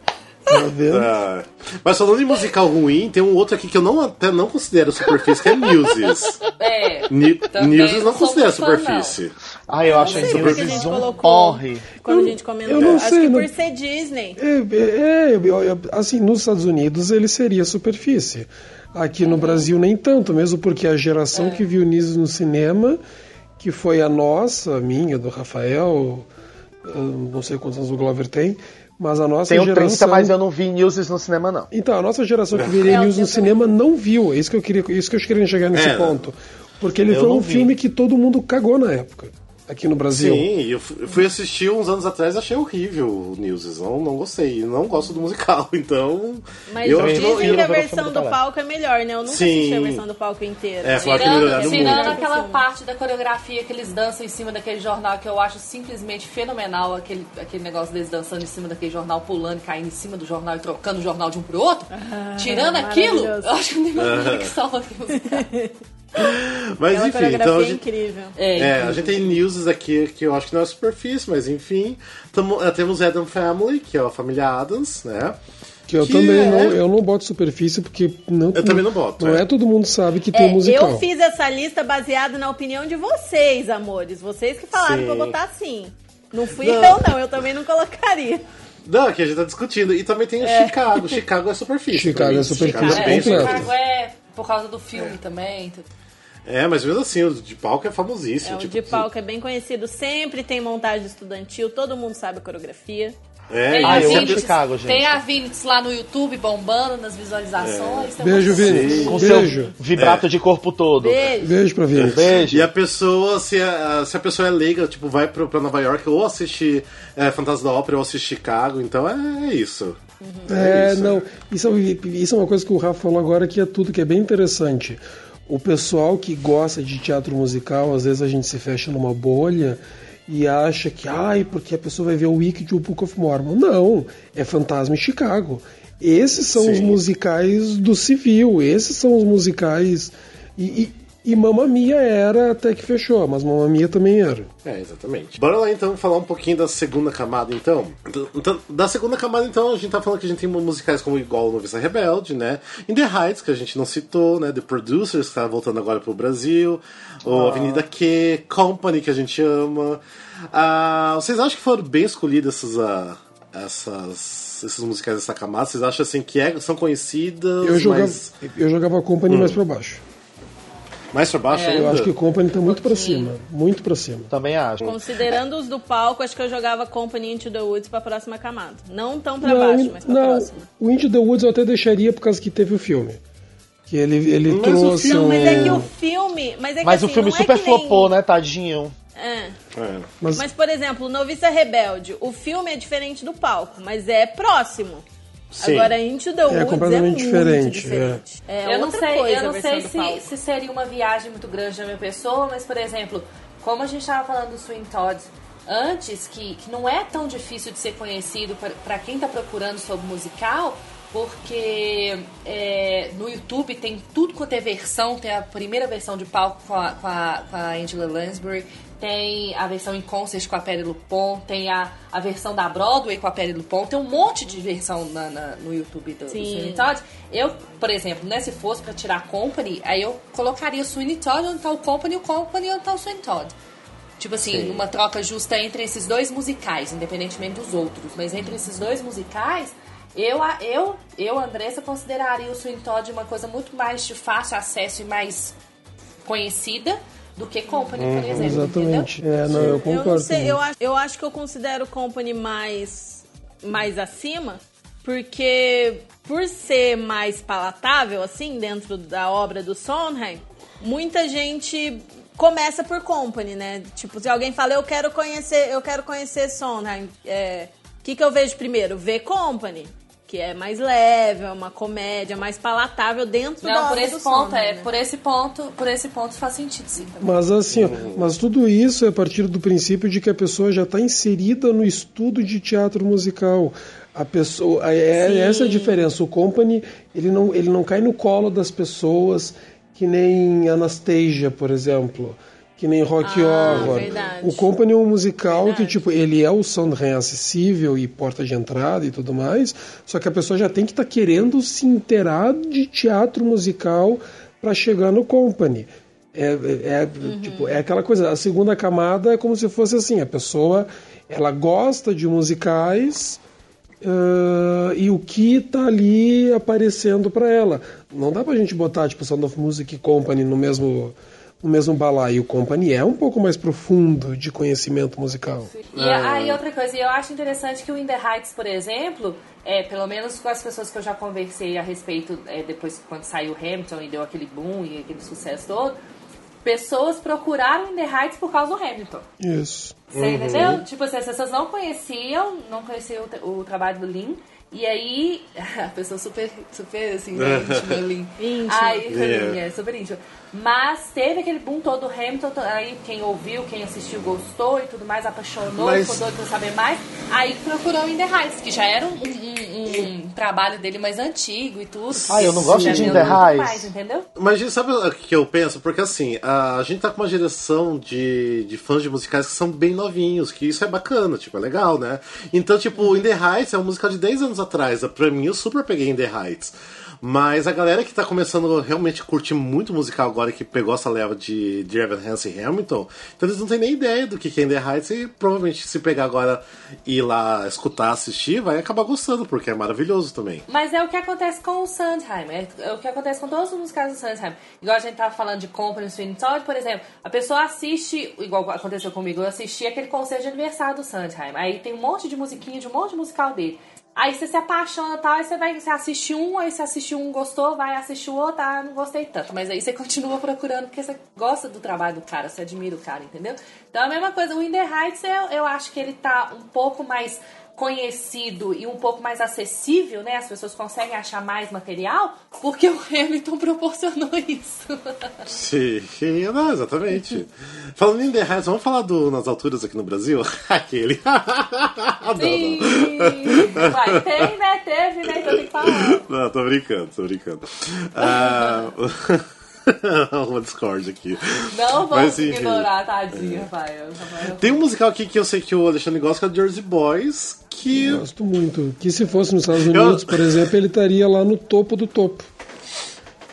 S6: Tá vendo?
S3: Ah, Mas falando em musical ruim, tem um outro aqui que eu não, até não considero superfície, que é Newsies.
S7: É.
S3: Ni- Newsies não considera superfície.
S4: Ah, eu acho
S5: a
S4: Newsies
S5: gente
S4: um porre.
S5: quando a
S6: Eu-
S5: gente comentou.
S6: eu não
S5: Acho
S6: sei,
S5: que
S6: não-
S5: por ser Disney.
S6: É, é, é, assim, nos Estados Unidos ele seria superfície. Aqui no Brasil nem tanto, mesmo porque a geração que viu Newsies no cinema, que foi a nossa, a minha, do Rafael, eu não sei quantos anos o Glover tem, mas a nossa
S4: Tenho
S6: geração...
S4: 30, mas eu não vi Newsies no cinema, não.
S6: Então, a nossa geração que veria
S5: É,
S6: News no cinema não viu. É isso que eu queria, isso que eu queria chegar nesse
S3: É.
S6: ponto. Porque ele foi um
S4: vi.
S6: filme que todo mundo cagou na época, aqui no Brasil.
S3: Sim, eu fu- eu fui assistir uns anos atrás e achei horrível o Newsies. Não, não gostei. Não gosto do musical, então.
S5: Mas
S3: eu acho
S4: não-
S5: dizem
S4: eu
S5: que a versão do palco é melhor, né? Eu nunca
S3: Sim.
S5: assisti a versão do palco inteira.
S3: É, falaram que
S7: Tirando, aquela parte da coreografia que eles dançam em cima daquele jornal que eu acho simplesmente fenomenal, aquele, aquele negócio deles dançando em cima daquele jornal, pulando, caindo em cima do jornal e trocando o jornal de um pro outro. tirando aquilo, eu acho que não tem mais nada que salva aquele musical.
S3: Mas
S5: Aquela
S3: enfim, então. A
S5: é
S3: gente,
S5: incrível.
S7: É,
S3: é, a gente tem Newsies aqui que eu acho que não é superfície, mas enfim. Tamo, eh, temos Adam Family, que é a família Adams, né?
S6: Que eu
S3: Que
S6: também
S3: é-
S6: não, eu não boto superfície porque não,
S3: Eu também não boto,
S6: Não
S3: é.
S6: é, todo mundo sabe que tem
S5: É,
S6: musical.
S5: eu fiz essa lista baseada na opinião de vocês, amores. Vocês que falaram
S3: Sim.
S5: pra eu botar assim. Não fui
S3: Não.
S5: eu, não. Eu também não colocaria.
S3: Não, que a gente tá discutindo. E também tem o Chicago. Chicago é superfície.
S6: Chicago é superfície
S3: Chicago é.
S7: Chicago é por causa do filme também.
S3: É, mas mesmo assim, o de palco é famosíssimo.
S5: É, o
S3: tipo,
S5: de palco é bem conhecido. Sempre tem montagem estudantil. Todo mundo sabe a coreografia.
S3: É,
S7: Tem
S4: Ah,
S7: a
S4: eu amo
S7: Vinitz-
S4: Chicago, gente.
S7: Tem a Vinitz lá no YouTube bombando nas visualizações. um
S6: Beijo,
S7: monte de coisa.
S6: Vini.
S4: Com
S6: Beijo.
S4: seu vibrato de corpo todo.
S5: Beijo.
S6: Beijo pra Vini.
S4: Beijo.
S3: E a pessoa, se a, se a pessoa é leiga, tipo, vai pro, pra Nova York ou assiste é, Fantasma da Ópera ou assiste Chicago, então é, isso.
S6: É,
S3: isso.
S6: não. Isso, é- isso é uma coisa que o Rafa falou agora que é tudo que é bem interessante. O pessoal que gosta de teatro musical, às vezes a gente se fecha numa bolha e acha que, ai, porque a pessoa vai ver o Wicked ou o Book of Mormon. Não, é Fantasma em Chicago. Esses são os
S3: Sim.
S6: musicais do civil, esses são os musicais. E, e, e Mamma Mia era até que fechou, mas Mamma Mia também era.
S3: É, exatamente. Bora lá então falar um pouquinho da segunda camada, então. Então, Da segunda camada, então, a gente tá falando que a gente tem musicais como igual Noviça Rebelde, né? In The Heights, que a gente não citou, né? The Producers, que tá voltando agora pro Brasil. Ou Avenida Q, Company, que a gente ama. Ah, vocês acham que foram bem escolhidas essas, ah, essas, esses musicais dessa camada? Vocês acham assim que é- são conhecidas,
S6: Eu jogava,
S3: mas
S6: eu jogava Company mais pra baixo.
S3: Mais pra baixo ainda?
S6: Eu acho que Company tá muito pra cima. Muito pra cima.
S4: Também acho.
S5: Considerando os do palco, acho que eu jogava Company Into the Woods pra próxima camada. Não tão pra
S6: Não,
S5: baixo, mas pra
S6: não,
S5: próxima.
S6: o Into the Woods eu até deixaria por causa que teve o filme. Que ele, ele
S3: Mas o
S6: trouxe
S3: filme-
S5: Não, mas é que o filme. Mas, é que,
S4: Mas o
S5: assim,
S4: filme
S5: não é
S4: super
S5: nem-
S4: flopou, né, tadinho?
S5: É.
S3: É.
S6: Mas,
S5: Mas, por exemplo, Noviça Rebelde, o filme é diferente do palco, mas é próximo.
S3: Sim.
S5: Agora, Into the Woods é
S6: completamente
S5: muito
S6: diferente,
S5: diferente. É,
S7: eu não sei, eu não sei se, se seria uma viagem muito grande da minha pessoa, mas, por exemplo, como a gente estava falando do Swing Todd antes, que, que não é tão difícil de ser conhecido para quem está procurando sobre musical, porque é, no YouTube tem tudo quanto é versão, tem a primeira versão de palco com a, com a, com a Angela Lansbury, tem a versão em concert com a Perry Lupon, tem a, a versão da Broadway com a Perry Lupon, tem um monte de versão na, na- no YouTube do, do
S5: Sim.
S7: Sweeney Todd. Eu, por exemplo, né, se fosse pra tirar a Company, aí eu colocaria o Sweeney Todd onde tá o Company, o Company onde tá o Sweeney Todd. Tipo assim, uma troca justa entre esses dois musicais, independentemente dos outros, mas entre esses dois musicais, eu, a- eu, eu Andressa, consideraria o Sweeney Todd uma coisa muito mais de fácil acesso e mais conhecida do que Company, por exemplo.
S6: exatamente.
S7: Entendeu?
S6: É, não, eu concordo.
S5: Eu não sei, eu acho, eu acho que eu considero Company mais, mais acima, porque por ser mais palatável, assim, dentro da obra do Sondheim, muita gente começa por Company, né? Tipo, se alguém fala, eu quero conhecer, eu quero conhecer Sondheim, é, o que, que eu vejo primeiro? Ver Company. Que é mais leve, é uma comédia mais palatável dentro da
S7: Não, por
S5: obra
S7: esse
S5: do
S7: ponto, é,
S5: né?
S7: por esse ponto, por esse ponto faz sentido, sim. também.
S6: Mas assim, ó, mas tudo isso é a partir do princípio de que a pessoa já está inserida no estudo de teatro musical. A pessoa é
S5: Sim.
S6: essa a diferença. O company ele não ele não cai no colo das pessoas que nem Anastasia, por exemplo, que nem Rock
S5: Ah,
S6: Horror.
S5: verdade.
S6: O company é um musical que
S5: Verdade.
S6: tipo ele é o Sondheim acessível e porta de entrada e tudo mais. Só que a pessoa já tem que estar querendo se inteirar de teatro musical para chegar no company. É, é, é, tipo, é aquela coisa, a segunda camada é como se fosse assim, a pessoa ela gosta de musicais ah, e o que tá ali aparecendo para ela. Não dá pra gente botar tipo Sound of Music Company no mesmo no mesmo balaio. O Company é um pouco mais profundo de conhecimento musical.
S7: E aí outra coisa, eu acho interessante que o In The Heights, por exemplo, é, pelo menos com as pessoas que eu já conversei a respeito, é, depois quando saiu Hamilton e deu aquele boom e aquele sucesso todo, pessoas procuraram In The Heights por causa do Hamilton.
S6: Isso.
S7: Você entendeu? Tipo assim, as pessoas não conheciam, não conheciam o, o trabalho do Lin. E aí, a pessoa super, super assim, né, íntima, Lin.
S5: Íntima.
S7: Aí,
S3: Yeah.
S7: É super íntima. Mas teve aquele boom todo do Hamilton, aí quem ouviu, quem assistiu gostou e tudo mais, apaixonou,
S3: Mas-
S7: ficou doido pra saber mais. Aí procurou In The Heights, que já era um, um- um trabalho dele mais antigo e tudo.
S4: Ah, eu não gosto de
S7: deu
S4: The Heights.
S7: mais, entendeu?
S3: Mas sabe o que eu penso? Porque assim, a gente tá com uma geração de, de fãs de musicais que são bem novinhos, que isso é bacana, tipo, é legal, né? Então, tipo, In The Heights é um musical de 10 anos atrás. Pra mim, eu super peguei In The Heights. Mas a galera que tá começando realmente curtir muito musical agora, que pegou essa leva de, de Evan Hansen e Hamilton, então eles não têm nem ideia do que é The Heights e provavelmente se pegar agora e ir lá escutar, assistir, vai acabar gostando, porque é maravilhoso também.
S7: Mas é o que acontece com o Sondheim, é, é o que acontece com todos os musicais do Sondheim. Igual a gente tava falando de Company Sweeney Todd, por exemplo, a pessoa assiste, igual aconteceu comigo, eu assisti aquele concerto de aniversário do Sondheim. Aí tem um monte de musiquinha de um monte de musical dele. Aí você se apaixona e tal, aí você vai, você assiste um, aí você assiste um, gostou, vai assistir o outro, ah, não gostei tanto. Mas aí você continua procurando porque você gosta do trabalho do cara, você admira o cara, entendeu? Então a mesma coisa, o In The Heights, eu, eu acho que ele tá um pouco mais conhecido e um pouco mais acessível, né? As pessoas conseguem achar mais material porque o Hamilton proporcionou isso.
S3: Sim, não, exatamente. Falando em The Heights, vamos falar do Nas Alturas aqui no Brasil? Aquele. não,
S7: Sim, vai, tem, né? Teve, né? Então tem que falar.
S3: não. Não, tô brincando, tô brincando. Ah, uma Discord aqui.
S7: Não vamos
S3: Mas, enfim.
S7: ignorar, tadinho. Rafael.
S3: Tem um musical aqui que eu sei que o Alexandre gosta, que é o Jersey Boys, que.
S6: Gosto muito. Que se fosse nos Estados Unidos, por exemplo, ele estaria lá no topo do topo.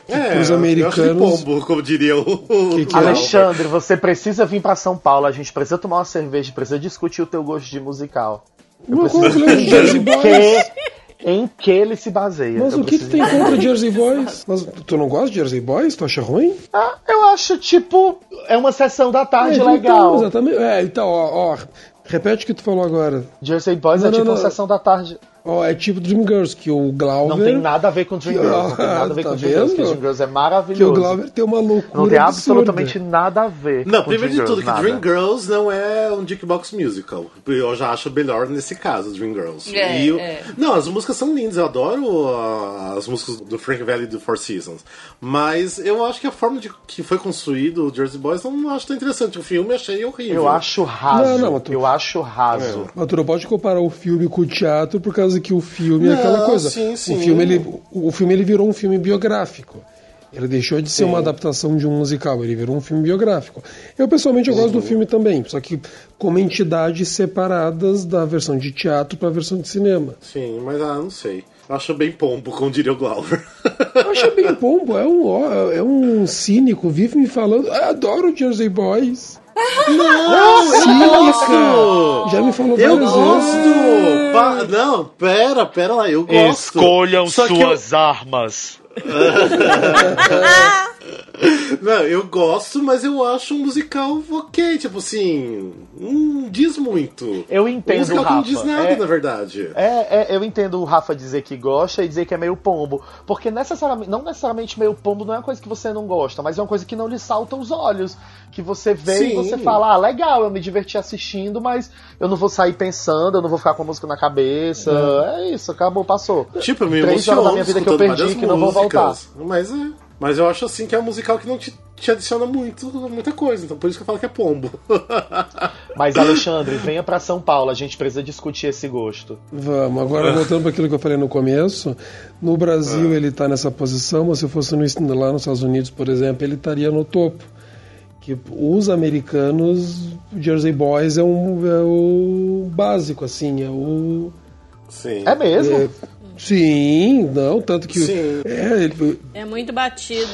S3: É,
S6: Os
S3: eu
S6: americanos-
S3: acho que pombo, como diria o. o
S6: que é?
S4: Alexandre, você precisa vir pra São Paulo. A gente precisa tomar uma cerveja, precisa discutir o teu gosto de musical. Eu preciso
S6: como que
S4: em que, ele se baseia.
S6: Mas
S4: Eu
S6: o que tu tem contra Jersey Boys? Mas tu não gosta de Jersey Boys? Tu acha ruim?
S4: Ah, eu acho, tipo, é uma sessão da tarde
S6: É,
S4: legal.
S6: Então, exatamente. É, então, ó, ó, repete o que tu falou agora.
S4: Jersey Boys
S6: Não,
S4: é
S6: não,
S4: tipo
S6: não.
S4: uma sessão da tarde.
S6: Ó, é tipo Dreamgirls, que o Glauber...
S4: Não tem nada a ver com Dreamgirls. Não tem nada a ver
S6: Tá
S4: com Dreamgirls, porque? Dreamgirls é
S6: Que o
S4: maravilhoso.
S6: Glauber tem uma loucura
S4: Não tem
S6: absurda.
S4: absolutamente nada a ver
S3: Não,
S4: com
S3: primeiro de tudo, que
S4: nada.
S3: Dreamgirls não é um Jukebox Musical. Eu já acho melhor nesse caso, Dreamgirls.
S7: É,
S3: E eu-
S7: é.
S3: Não, as músicas são lindas, eu adoro ah, as músicas do Frank Valley e do Four Seasons. Mas eu acho que a forma de que foi construído o Jersey Boys não acho tão interessante. O filme achei horrível.
S4: Eu acho raso.
S6: Não, não, tu-
S4: Eu acho raso.
S6: Mas tu não pode comparar o filme com o teatro por causa que o filme é
S3: Não,
S6: aquela coisa.
S3: sim, sim.
S6: O filme ele, o filme ele virou um filme biográfico. Ele deixou de ser uma adaptação de um musical, ele virou um filme biográfico. Eu pessoalmente eu gosto do filme também, só que como entidades separadas da versão de teatro para a versão de cinema.
S3: Sim, mas ah, não sei. Acho bem pombo, como diria o Glauber.
S6: Achei bem pombo, é um, é um cínico, vive me falando, "Ah, adoro Jersey Boys.
S3: Não,
S6: Cínica! Já me falou
S3: Eu gosto! Pa- Não, pera, pera lá, eu gosto.
S4: Escolham
S3: Só que eu-
S4: suas armas.
S3: Não, eu gosto, mas eu acho um musical ok, tipo assim, não diz muito.
S4: Eu entendo,
S3: Um musical não
S4: Rafa,
S3: diz nada,
S4: é-
S3: na verdade.
S4: É, é, eu entendo o Rafa dizer que gosta e dizer que é meio pombo. Porque necessariamente, não necessariamente meio pombo não é uma coisa que você não gosta, mas é uma coisa que não lhe salta os olhos. Que você vê e
S3: Sim.
S4: você fala, ah, legal, eu me diverti assistindo, mas eu não vou sair pensando, eu não vou ficar com a música na cabeça. É, isso, acabou, passou.
S3: Tipo, eu me
S4: Três horas da minha vida que eu perdi que não vou voltar.
S3: Músicas. Mas é. Mas eu acho assim que é um musical que não te, te adiciona muito, muita coisa. Então por isso que eu falo que é pombo.
S4: Mas, Alexandre, venha pra São Paulo, a gente precisa discutir esse gosto.
S6: Vamos, agora voltando para aquilo que eu falei no começo, no Brasil ele está nessa posição, mas se fosse no, lá nos Estados Unidos, por exemplo, ele estaria no topo. Que os americanos, o Jersey Boys é, um, é o básico, assim, é o.
S3: Sim.
S4: É mesmo?
S6: é- sim, não, tanto que.
S3: Sim.
S6: É, ele-
S5: É muito batido.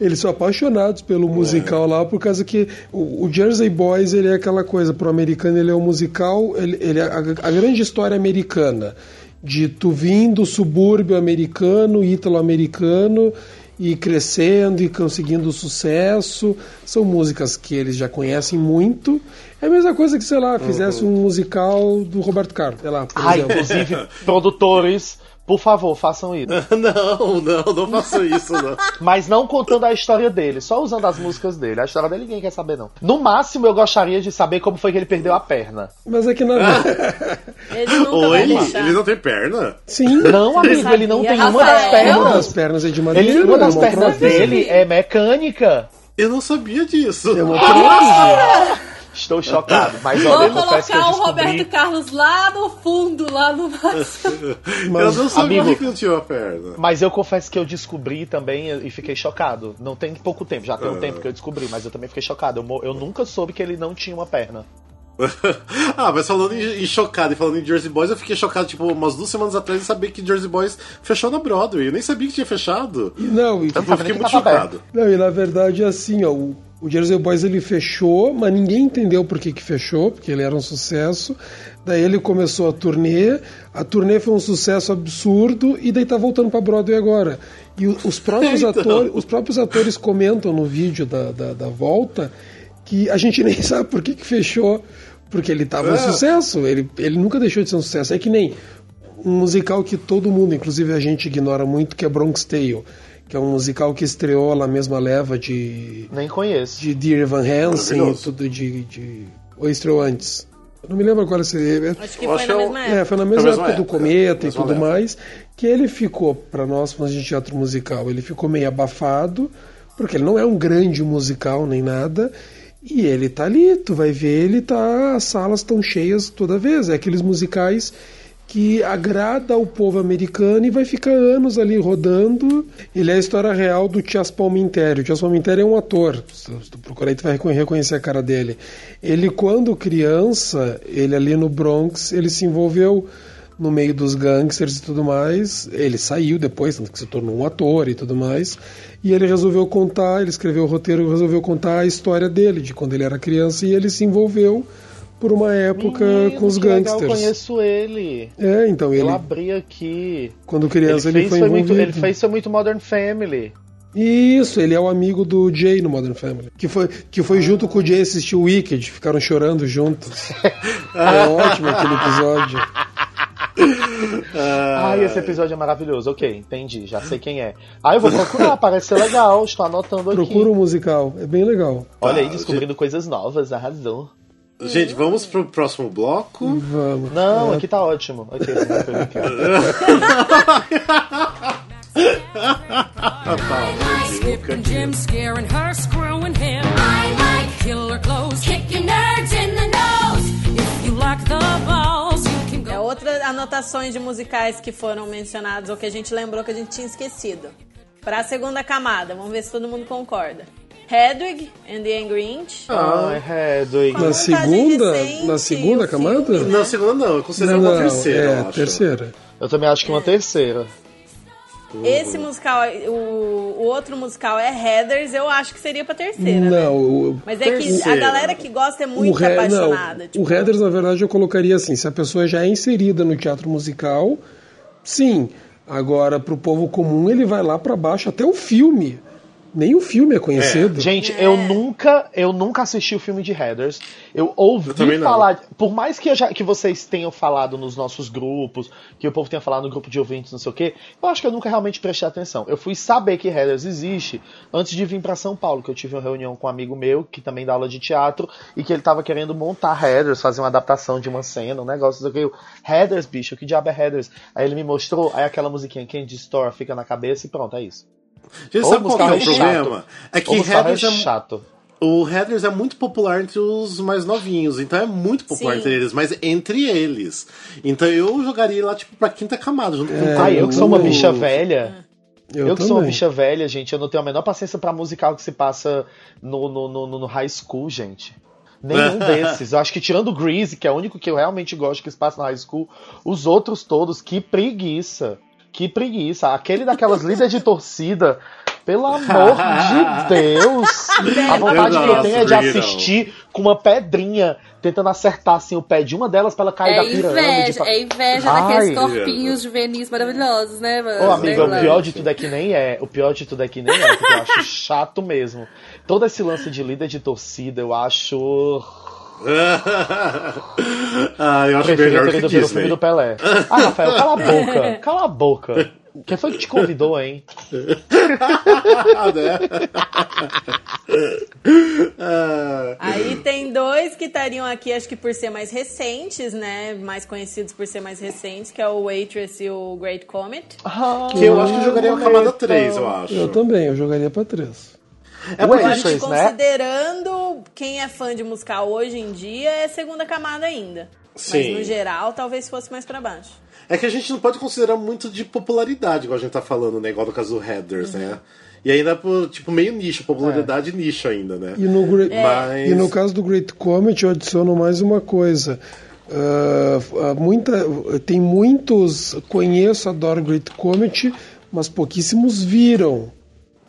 S6: eles são apaixonados pelo musical lá, por causa que o, o Jersey Boys ele é aquela coisa, pro americano ele é um musical, ele, ele é a, a grande história americana, de tu vindo do subúrbio americano, ítalo-americano, e crescendo e conseguindo sucesso. São músicas que eles já conhecem muito. É a mesma coisa que, sei lá, fizesse um musical do Roberto Carlos, sei lá, por
S4: Ah,
S6: exemplo.
S4: inclusive, produtores, por favor, façam isso.
S3: Não, não, não faço isso, não.
S4: Mas não contando a história dele, só usando as músicas dele. A história dele ninguém quer saber, não. No máximo, eu gostaria de saber como foi que ele perdeu a perna.
S6: Mas é que na
S5: Ele nunca vai
S3: Oi,
S5: deixar.
S3: ele não tem perna?
S6: Sim,
S4: Não, amigo, ele não tem uma das
S7: Rafael?
S6: uma das
S4: pernas.
S6: pernas é de madeira.
S4: Ele, uma das
S6: é
S4: pernas
S6: prótese.
S4: dele é mecânica.
S3: Eu não sabia disso.
S6: É uma prótese.
S4: Estou chocado, mas olha, eu
S7: Vou
S4: confesso que eu
S7: colocar o
S4: descobri...
S7: Roberto Carlos lá no fundo, lá no
S3: eu não sabia
S4: amigo-
S3: que não tinha uma perna.
S4: Mas eu confesso que eu descobri também e fiquei chocado. Não tem pouco tempo, já tem um
S3: Ah.
S4: tempo que eu descobri, mas eu também fiquei chocado. Eu, eu nunca soube que ele não tinha uma perna.
S3: ah, mas falando em, em chocado e falando em Jersey Boys, eu fiquei chocado, tipo, umas duas semanas atrás e saber que Jersey Boys fechou na Broadway. Eu nem sabia que tinha fechado.
S6: Não, e,
S3: Tipo, eu
S4: sabia
S3: fiquei
S4: que
S3: muito chocado.
S6: não, e na verdade é assim, ó, o, o Jersey Boys ele fechou, mas ninguém entendeu por que, que fechou, porque ele era um sucesso. Daí ele começou a turnê, a turnê foi um sucesso absurdo e daí tá voltando pra Broadway agora. E os próprios,
S3: Então.
S6: atores, os próprios atores comentam no vídeo da, da, da volta que a gente nem sabe por que, que fechou, porque ele tava um
S3: É.
S6: sucesso, ele, ele nunca deixou de ser um sucesso. É que nem um musical que todo mundo, inclusive a gente ignora muito, que é Bronx Tale, que é um musical que estreou na mesma leva de,
S4: Nem conheço.
S6: de Dear Evan Hansen e tudo de, de. Ou estreou antes? Eu não me lembro qual seria.
S5: Acho que foi
S3: acho
S5: na
S3: que é o-
S5: mesma época.
S6: É, foi na mesma
S3: Na mesma
S6: época do
S3: época,
S6: Cometa e tudo
S3: leva.
S6: mais, que ele ficou, para nós fãs de teatro musical, ele ficou meio abafado, porque ele não é um grande musical nem nada, e ele tá ali, tu vai ver, ele tá, as salas estão cheias toda vez, é aqueles musicais que agrada ao povo americano e vai ficar anos ali rodando. Ele é a história real do Tias Palminteri. O Tias Palminteri é um ator. Se tu procurar aí, tu vai recon- reconhecer a cara dele. Ele, quando criança, ele ali no Bronx, ele se envolveu no meio dos gangsters e tudo mais. Ele saiu depois, tanto que se tornou um ator e tudo mais. E ele resolveu contar, ele escreveu o roteiro resolveu contar a história dele, de quando ele era criança, e ele se envolveu por uma época
S4: Menino,
S6: com os
S4: que legal,
S6: gangsters.
S4: Eu conheço ele.
S6: É, então
S4: Eu
S6: ele,
S4: abri aqui.
S6: quando criança, ele,
S4: ele, fez,
S6: foi
S4: foi
S6: envolvido.
S4: muito, ele fez foi muito Modern Family.
S6: Isso, ele é o amigo do Jay no Modern Family. Que foi, que foi junto com o Jay assistir o Wicked, ficaram chorando juntos. é ótimo aquele episódio.
S4: Ai, esse episódio é maravilhoso. Ok, entendi, já sei quem é. Ah, eu vou procurar, parece ser legal, estou anotando aqui.
S6: Procura o musical, é bem legal.
S4: Olha aí,
S3: Tá,
S4: descobrindo coisas novas, arrasou.
S3: Gente, vamos pro próximo bloco.
S6: Vamos.
S4: Não,
S6: É,
S4: aqui tá ótimo. Ok, não foi brincando.
S8: Skipping Jim, scaring her, screwing him. I like killer clothes, kicking nerds in the nose. If you like the balls, you can
S5: É
S8: go.
S5: outras anotações de musicais que foram mencionados ou que a gente lembrou que a gente tinha esquecido. Pra segunda camada, vamos ver se todo mundo concorda. Hedwig and the Angry Inch.
S4: Ai, Hedwig.
S5: Com
S6: Na
S5: montagem
S6: segunda,
S5: recente,
S6: na segunda camada?
S5: filme, né?
S3: Não, segunda não, eu considero
S6: Não,
S3: uma
S6: não,
S3: terceira,
S6: é,
S3: eu acho.
S6: terceira.
S4: Eu também acho que uma terceira.
S5: Esse musical, o, o outro musical é Heathers, eu acho que seria pra terceira, né?
S6: Não, o,
S5: Mas é que a
S3: Terceira.
S5: galera que gosta é muito
S6: o
S5: apaixonada.
S6: Não,
S5: tipo,
S6: o Heathers, na verdade, eu colocaria assim: se a pessoa já é inserida no teatro musical, sim. Agora, pro povo comum, ele vai lá pra baixo até o filme. Nem o filme é conhecido.
S4: Gente,
S5: É.
S4: eu nunca, eu nunca assisti o filme de Heathers. Eu ouvi
S3: Eu
S4: falar, por mais que, eu já- que vocês tenham falado nos nossos grupos, que o povo tenha falado no grupo de ouvintes, não sei o quê, eu acho que eu nunca realmente prestei atenção. Eu fui saber que Heathers existe antes de vir pra São Paulo, que eu tive uma reunião com um amigo meu que também dá aula de teatro e que ele tava querendo montar Heathers, fazer uma adaptação de uma cena, um negócio, não sei o quê. Eu, Heathers, bicho, que diabo é Heathers? Aí ele me mostrou, aí aquela musiquinha Candy Store fica na cabeça e pronto, é isso.
S3: Gente, sabe qual é o
S4: é
S3: problema? É que
S4: musical é
S3: é,
S4: chato.
S3: o Heathers é muito popular entre os mais novinhos, então é muito popular
S5: Sim.
S3: entre eles, mas entre eles. Então eu jogaria lá, tipo, pra quinta camada, junto com o
S4: Ah, eu que sou uma bicha velha.
S6: Eu,
S4: Eu, que sou uma bicha velha, gente, eu não tenho a menor paciência pra musical que se passa no, no, no, no high school, gente. Nenhum desses. Eu acho que tirando o Grease, que é o único que eu realmente gosto que se passa no high school, os outros todos, que preguiça. Que preguiça. Aquele daquelas líderes de torcida. Pelo amor de Deus! A vontade que eu tenho é de assistir com uma pedrinha, tentando acertar assim, o pé de uma delas pra ela cair
S7: É
S4: da pirâmide.
S7: inveja,
S4: pra-
S7: é inveja
S4: Ai.
S7: daqueles corpinhos juvenis maravilhosos, né, mano?
S4: Ô, amiga, o pior de tudo é que nem é. O pior de tudo é que nem é, porque eu acho chato mesmo. Todo esse lance de líder de torcida, eu acho.
S3: ah, eu acho
S4: Preferia
S3: melhor que
S4: ver o filme
S3: Disney.
S4: do Pelé. Ah, Rafael, cala a boca. Cala a boca. Quem foi que te convidou, hein?
S3: Ah, né? Ah,
S5: Aí tem dois que estariam aqui, acho que por ser mais recentes, né? Mais conhecidos por ser mais recentes, que é o Waitress e o Great Comet.
S3: que eu acho que eu jogaria a camada 3, eu acho.
S6: Eu também, eu jogaria pra três.
S3: É porque a gente
S4: Waitress, né?
S5: considerando quem é fã de musical hoje em dia, é segunda camada ainda.
S3: Sim.
S5: Mas no geral, talvez fosse mais pra baixo.
S3: É que a gente não pode considerar muito de popularidade, igual a gente tá falando, né? Igual no caso do Headers,
S5: Uhum.
S3: né? E ainda, por, tipo, meio nicho, popularidade nicho ainda, né?
S6: E no, Great-
S3: Mas...
S6: e no caso do Great Comet, eu adiciono mais uma coisa. Ah, muita, tem muitos, conheço, adoro Great Comet, mas pouquíssimos viram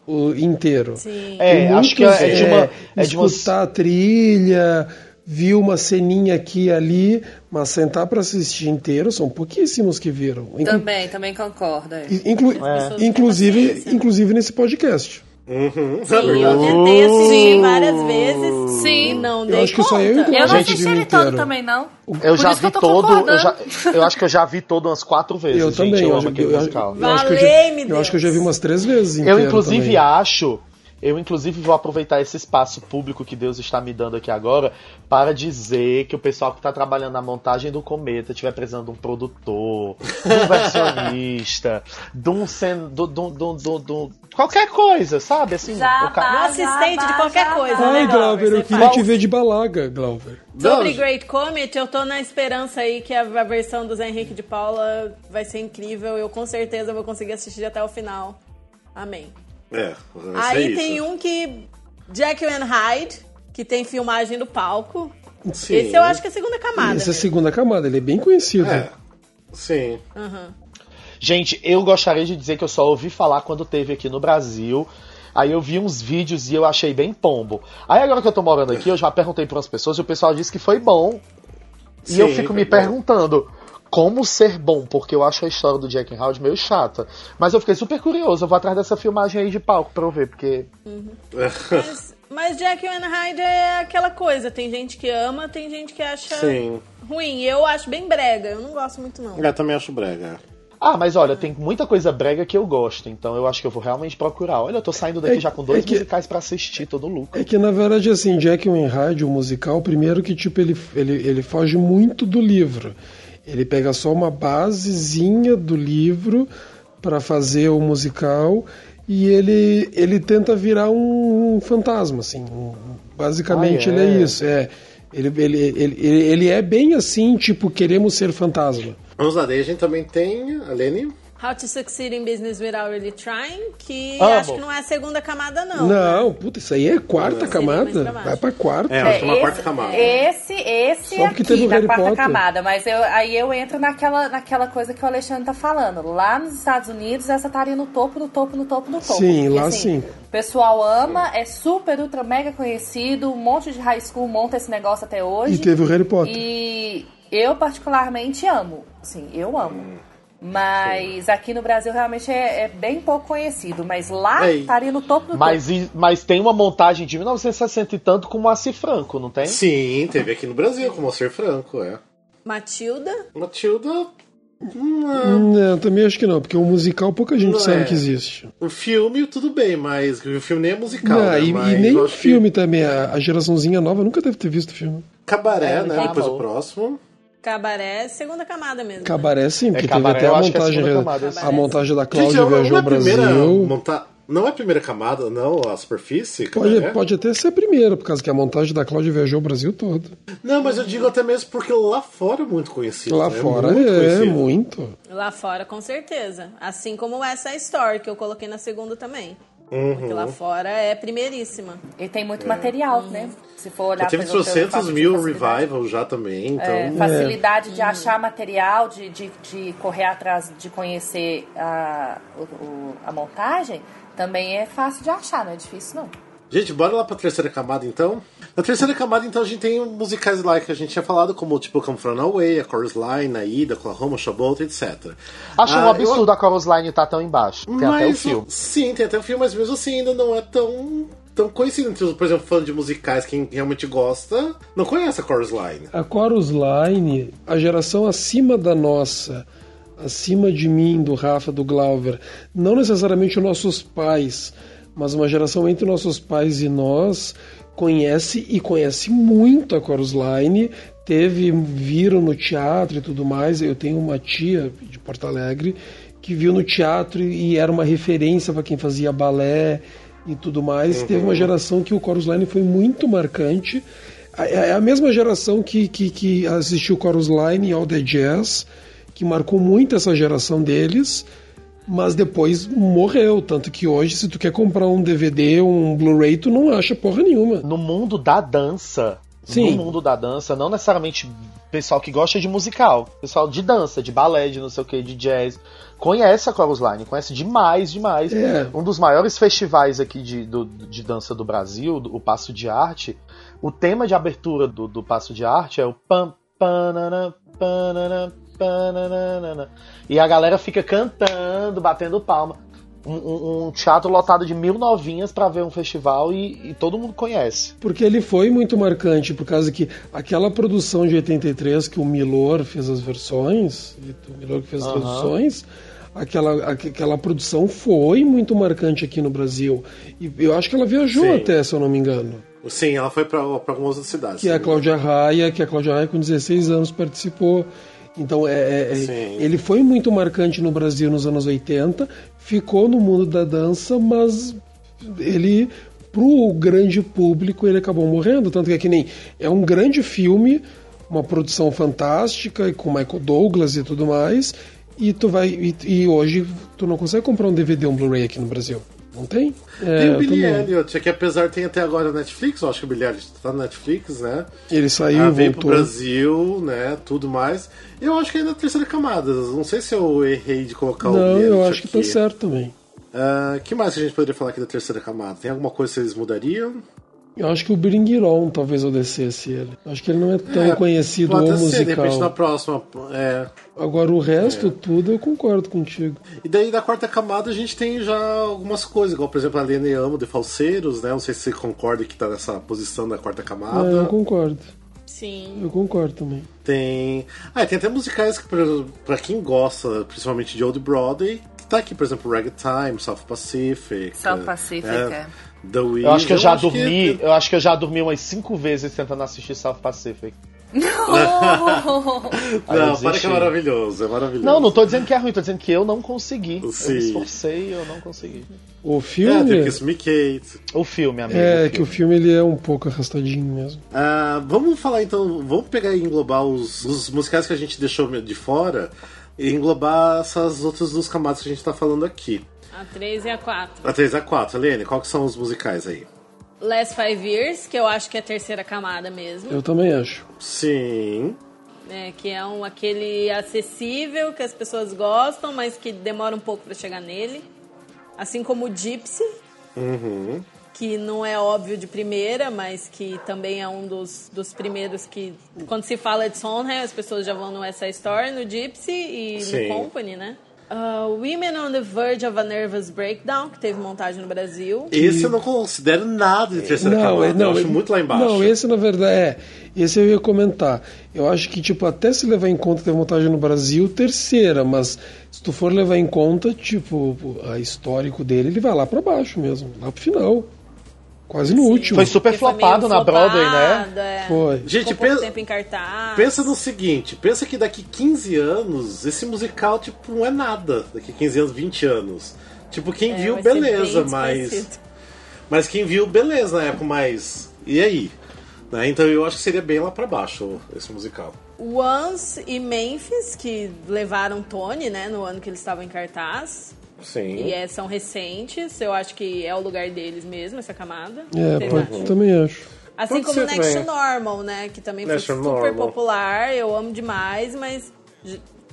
S6: o inteiro.
S5: Sim.
S4: É, acho que é de uma. É de uma
S6: escutar a trilha, viu uma ceninha aqui e ali, mas sentar para assistir inteiro são pouquíssimos que viram. Inclu-
S7: Também, também concordo. é.
S6: inclu-
S5: têm
S6: inclusive,
S5: paciência.
S6: inclusive nesse podcast.
S3: Uhum.
S5: Sim, eu tentei assistir várias vezes
S7: Sim.
S5: e não
S6: Eu
S5: dei
S6: acho que
S5: conta.
S6: só eu
S7: Eu não assisti ele todo também, não.
S4: Eu
S7: Por
S4: já
S7: isso que
S4: vi
S7: eu tô
S4: todo. Eu, já, eu acho que eu já vi todo umas quatro vezes.
S6: Eu
S4: gente,
S6: também.
S4: Eu
S6: eu,
S4: amo
S6: acho-
S4: aquele
S6: eu-
S4: musical.
S6: eu acho que eu já, eu acho que eu já vi umas três vezes
S4: Eu, inclusive,
S6: também.
S4: acho. Eu, inclusive, vou aproveitar esse espaço público que Deus está me dando aqui agora para dizer que o pessoal que está trabalhando na montagem do Cometa estiver precisando de um produtor, de um versionista, de um. Sen, do, do, do, do, do- qualquer coisa, sabe? Assim,
S7: Já
S4: o ca-
S5: Um assistente de qualquer coisa, né,
S6: Ai, Glauber, eu
S5: Você
S6: queria
S5: faz.
S6: te ver de balaga, Glauber.
S5: Sobre Great Comet, eu tô na esperança aí que a, a versão do Zé Henrique de Paula vai ser incrível. Eu com certeza vou conseguir assistir até o final. Amém.
S3: É, ser
S5: Aí
S3: isso.
S5: tem um que. Jack and Hyde, que tem filmagem do palco.
S3: Sim.
S5: Esse eu acho que é a segunda camada.
S6: Essa é a segunda camada, ele é bem conhecido.
S3: É, sim.
S4: Gente, eu gostaria de dizer que eu só ouvi falar quando teve aqui no Brasil. Aí eu vi uns vídeos e eu achei bem pombo. Aí agora que eu tô morando aqui, eu já perguntei para umas pessoas e o pessoal disse que foi bom. E
S3: Sim,
S4: eu fico me
S3: bom.
S4: perguntando como ser bom, porque eu acho a história do Jack and Howard meio chata. Mas eu fiquei super curioso, eu vou atrás dessa filmagem aí de palco pra eu ver, porque
S5: Mas, mas Jack and Hyde é aquela coisa. Tem gente que ama, tem gente que acha
S3: Sim.
S5: ruim. Eu acho bem brega. Eu não gosto muito, não.
S3: Eu também acho brega.
S4: Ah, mas olha, tem muita coisa brega que eu gosto, então eu acho que eu vou realmente procurar. Olha, eu tô saindo daqui
S6: É-
S4: já com dois
S6: é que-
S4: musicais pra assistir, todo louco.
S6: É que na verdade assim, Jack Wainwright, o musical, primeiro que tipo ele, ele, ele foge muito do livro. Ele pega só uma basezinha do livro para fazer o musical e ele ele tenta virar um, fantasma assim. Um- basicamente
S4: Ah, é?
S6: ele é isso, é. Ele, ele, ele, ele, ele é bem assim, tipo, queremos ser fantasma.
S3: Vamos lá, daí a gente também tem a Lene.
S5: How to Succeed in Business Without Really Trying, que
S4: Amo.
S5: acho que não é a segunda camada, não. né?
S6: Não, puta, isso aí é quarta
S5: Seria
S6: camada. Vai pra quarta.
S3: É, eu acho que é uma quarta camada.
S7: Esse, esse
S6: Só porque
S7: aqui
S6: teve o
S7: da
S6: Harry
S7: quarta
S6: Potter.
S7: camada, mas eu, aí eu entro naquela, naquela coisa que o Alexandre tá falando. Lá nos Estados Unidos, essa estaria no topo, no topo, no topo, no topo.
S6: Sim,
S7: Porque,
S6: lá
S7: assim,
S6: sim.
S7: O pessoal ama, é super, ultra, mega conhecido, um monte de high school monta esse negócio até hoje.
S6: E teve o Harry Potter.
S7: E eu particularmente amo. Sim, eu amo. Mas aqui no Brasil realmente é, é bem pouco conhecido. Mas lá
S3: Ei.
S7: estaria no topo do
S4: Mas, e- mas tem uma montagem de 1960 e tanto com o Moacir Franco, não tem?
S3: Sim, teve aqui no Brasil, com o Moacir Franco, é.
S5: Matilda.
S3: Matilda.
S6: Não, eu também acho que não, porque o musical pouca gente
S3: Não
S6: sabe
S3: é.
S6: que existe.
S3: O filme, tudo bem, mas o filme nem é musical.
S6: Não,
S3: né?
S6: e, e nem o
S3: acho que
S6: filme também, a, a geraçãozinha nova nunca deve ter visto o filme.
S3: Cabaré,
S4: É,
S3: né?
S4: tá
S3: Depois o próximo.
S5: Cabaré, segunda camada mesmo. né?
S6: Cabaré sim, porque
S4: Cabaré,
S6: teve até a
S4: que é a
S6: montagem,
S4: camada,
S6: a montagem da
S3: Gente,
S6: Cláudia
S3: não,
S6: viajou
S3: é
S6: ao
S3: a primeira
S6: Brasil.
S3: monta... Não é a primeira camada, não, a superfície?
S6: Pode, pode até ser a primeira, por causa que a montagem da Cláudia viajou o Brasil todo.
S3: Não, mas eu digo até mesmo porque lá fora é muito conhecido.
S6: Lá
S3: né?
S6: fora
S3: muito
S6: é, muito.
S5: Lá fora, com certeza. Assim como essa Story, que eu coloquei na segunda também.
S3: Uhum.
S5: Porque lá fora é primeiríssima.
S7: E tem muito material, né? Se for olhar
S3: Já teve
S7: pelo- pelo
S3: 300
S7: fato de
S3: mil revival já também, então.
S7: É, facilidade de achar material, de, de, de correr atrás, de conhecer a, o- a montagem, também é fácil de achar, não é difícil não.
S3: Gente, bora lá pra terceira camada então. Na terceira camada, então, a gente tem musicais lá que a gente tinha falado, como tipo Come From Away, a Chorus Line, a Ida, Oklahoma, Showboat, etc.
S4: Acho um
S3: Ah,
S4: absurdo a Chorus Line estar tão embaixo. Tem até o
S3: Mas,
S4: filme.
S3: Sim, tem até o filme, mas mesmo assim ainda não é tão, tão conhecido. Entre, os, por exemplo, fã de musicais, quem realmente gosta, não conhece a Chorus Line.
S6: A Chorus Line, a geração acima da nossa, acima de mim, do Rafa, do Glauber, não necessariamente os nossos pais, mas uma geração entre nossos pais e nós, conhece e conhece muito a Chorus Line, teve, viram no teatro e tudo mais. Eu tenho uma tia de Porto Alegre que viu no teatro e era uma referência para quem fazia balé e tudo mais. Teve uma geração que o Chorus Line foi muito marcante. É a mesma geração que, que, que assistiu Chorus Line e All the Jazz, que marcou muito essa geração deles, mas depois morreu. Tanto que hoje, se tu quer comprar um DVD, um Blu-ray, tu não acha porra nenhuma.
S4: No mundo da dança,
S6: Sim.
S4: no mundo da dança, não necessariamente pessoal que gosta de musical, pessoal de dança, de balé, de não sei o que, de jazz, conhece a Chorus Line, conhece demais, demais.
S6: É.
S4: Um dos maiores festivais aqui de, do- de dança do Brasil, o Passo de Arte, o tema de abertura do, do Passo de Arte é o pam, panana, panana, E a galera fica cantando, batendo palma. Um, um- um teatro lotado de mil novinhas pra ver um festival e- e todo mundo conhece.
S6: Porque ele foi muito marcante, por causa que aquela produção de 83 que o Milor fez as versões, o Milor que fez as
S4: Aham.
S6: traduções, aquela, aqu- aquela produção foi muito marcante aqui no Brasil. E eu acho que ela viajou
S3: Sim.
S6: até, se eu não me engano.
S3: Sim, ela foi pra, pra algumas outras cidades.
S6: Que é a Cláudia Raia, que a Cláudia Raia com 16 anos participou. Então é, é- é- ele foi muito marcante no Brasil nos anos 80, ficou no mundo da dança, mas ele pro grande público ele acabou morrendo, tanto que é que nem é um grande filme, uma produção fantástica com Michael Douglas e tudo mais, e tu vai e, e hoje tu não consegue comprar um DVD ou um Blu-ray aqui no Brasil. Não tem? É,
S3: Tem o
S6: eu
S3: Billy
S6: também.
S3: Elliot, que apesar tem até agora na Netflix, eu acho que o Billy Elliot tá na Netflix, né?
S6: Ele saiu
S3: Ah,
S6: e
S3: veio pro
S6: voltou.
S3: Brasil, né? Tudo mais. Eu acho que ainda é a terceira camada. Não sei se eu errei de colocar o
S6: Não,
S3: Billy
S6: eu
S3: Elliot
S6: acho que
S3: aqui.
S6: tá certo também.
S3: Ah, que mais que a gente poderia falar aqui da terceira camada? Tem alguma coisa que vocês mudariam?
S6: Eu acho que o Bring It On talvez eu descesse ele. Acho que ele não é tão
S3: É,
S6: conhecido
S3: Pode
S6: ou
S3: ser, de repente na
S6: musical.
S3: próxima. É.
S6: Agora o resto tudo eu concordo contigo.
S3: E daí da quarta camada a gente tem já algumas coisas, igual por exemplo a Lene Amo de Falseiros, né? Não sei se você concorda que tá nessa posição da quarta camada.
S6: É, eu concordo.
S5: Sim.
S6: Eu concordo também.
S3: Tem. Ah, tem até musicais que, pra, pra quem gosta, principalmente de Old Broadway, que tá aqui, por exemplo, Ragtime, South Pacific.
S7: South Pacific, é.
S3: The Wiz.
S4: Eu acho que eu já
S3: acho
S4: dormi,
S3: que-
S4: eu acho que eu já dormi umas cinco vezes tentando assistir South Pacific. Eu
S3: Não, para que é maravilhoso, é maravilhoso.
S4: Não, não tô dizendo que é ruim, tô dizendo que eu não consegui. Eu
S3: Sim.
S4: me esforcei e eu não consegui.
S6: O
S3: É,
S6: filme.
S3: tem Kiss Me Kate.
S4: O filme, amigo.
S6: É,
S4: o
S6: que o
S4: filme.
S6: filme ele é um pouco arrastadinho mesmo.
S3: Ah, vamos falar então, vamos pegar e englobar os, os musicais que a gente deixou de fora e englobar essas outras duas camadas que a gente tá falando aqui.
S5: A 3 e a 4.
S3: A 3 e a 4. Helene, qual que são os musicais aí?
S5: Last Five Years, que eu acho que é a terceira camada mesmo.
S6: Eu também acho.
S3: Sim.
S5: né, que é um, aquele acessível que as pessoas gostam, mas que demora um pouco pra chegar nele. Assim como o Gypsy,
S3: Uhum.
S5: que não é óbvio de primeira, mas que também é um dos, dos primeiros que, quando se fala de Sondheim, as pessoas já vão no Essa Story, no Gypsy e
S3: Sim.
S5: no Company, né? Uh, Women on the Verge of a Nervous Breakdown, que teve montagem no Brasil.
S3: Esse eu não considero nada de terceira camada.
S6: é-
S3: eu acho
S6: é-
S3: muito lá embaixo.
S6: Não, esse na verdade é. Esse eu ia comentar. Eu acho que, tipo, até se levar em conta que teve montagem no Brasil, terceira, mas se tu for levar em conta, tipo, a histórico dele, ele vai lá pra baixo mesmo, lá pro final. Quase no último.
S4: Foi super
S5: foi
S4: flopado na Broadway, né?
S5: flopado, é.
S6: Foi.
S3: Gente,
S5: Ficou
S3: pensa,
S5: tempo em cartaz.
S3: pensa no seguinte: pensa que daqui 15 anos, esse musical, tipo, não é nada. Daqui 15 anos, 20 anos. Tipo, quem
S5: É,
S3: viu, beleza, mas.
S5: desconhecido.
S3: Mas quem viu, beleza na época, mas. E aí? Né? Então eu acho que seria bem lá pra baixo esse musical.
S5: Once e Memphis, que levaram Tony, né, no ano que eles estavam em cartaz.
S3: Sim.
S5: E é, são recentes, eu acho que é o lugar deles mesmo, essa camada.
S6: É, pode, também acho.
S5: Assim
S3: Pode
S5: como Next
S3: também.
S5: to Normal, né, que também
S3: Next
S5: foi super
S3: Normal.
S5: popular, eu amo demais, mas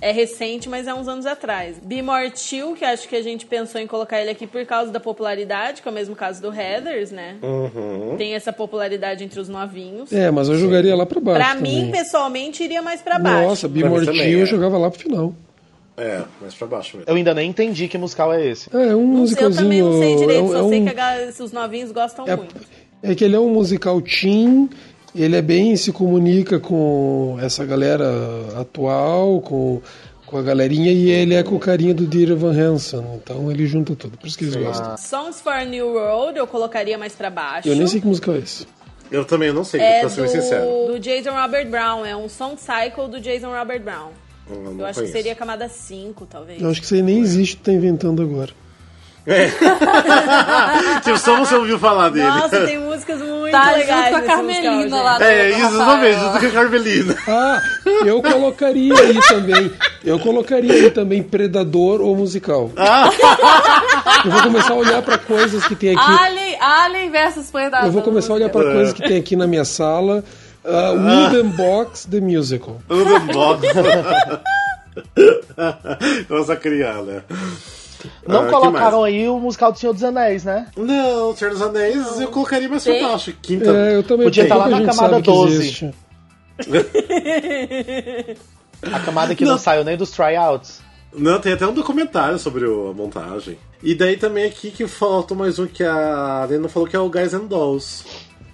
S5: é recente, mas é uns anos atrás. Be More Chill, que acho que a gente pensou em colocar ele aqui por causa da popularidade, que é o mesmo caso do Heathers, né?
S3: Uhum.
S5: Tem essa popularidade entre os novinhos.
S6: É, mas eu jogaria lá pra baixo.
S5: Pra
S6: também.
S5: mim, pessoalmente, iria mais pra baixo.
S6: Nossa,
S3: mim
S6: Bimortil
S3: também,
S6: eu
S3: é.
S6: jogava lá pro final.
S3: É, mais pra baixo mesmo.
S4: Eu ainda nem entendi que musical é esse.
S6: É, é um
S5: Não sei, eu
S6: musicalzinho.
S5: também não sei direito,
S6: é um-
S5: só
S6: é
S5: sei
S6: um-
S5: que a os novinhos gostam
S6: É,
S5: muito.
S6: é que ele é um musical teen, ele é bem se comunica com essa galera atual, com, com a galerinha, e ele é com o carinha do Dieter Van Hansen, então ele junta tudo, por isso que eles gostam.
S5: Songs for a New World eu colocaria mais pra baixo.
S6: Eu nem sei que musical é esse.
S3: Eu também não sei,
S5: É
S3: pra ser bem sincero.
S5: do, do Jason Robert Brown, é um song cycle do Jason Robert Brown.
S3: Eu,
S5: acho
S3: conheço.
S5: que seria camada 5, talvez.
S6: Eu acho que isso aí nem existe, tu tá inventando agora.
S3: Tipo, só você ouviu falar dele.
S5: Nossa, tem músicas muito
S7: Tá
S5: legais
S7: junto com a Carmelina
S5: musical,
S7: lá
S3: É, isso, exatamente, junto com a Carmelina.
S6: Ah, eu colocaria aí também. Eu colocaria aí também Predador ou musical. Eu vou começar a olhar pra coisas que tem aqui.
S7: Alien, Alien versus Predador.
S6: Eu vou começar a olhar pra coisas que tem aqui na minha sala. Uh, Wooden Box The Musical.
S3: Tudo bom. Nossa, criar, né?
S4: Não
S3: Ah,
S4: colocaram aí o musical do Senhor dos Anéis, né?
S3: Não, Senhor dos Anéis eu colocaria mais pra baixo. Quinta.
S6: É, eu também
S4: Podia tá lá na camada
S6: sabe que
S4: 12.
S6: existe.
S4: A camada que não,
S3: Não.
S4: saiu nem dos tryouts.
S3: Não, tem até um documentário sobre o- a montagem. E daí também aqui que falta mais um que a Lena falou que é o Guys and Dolls.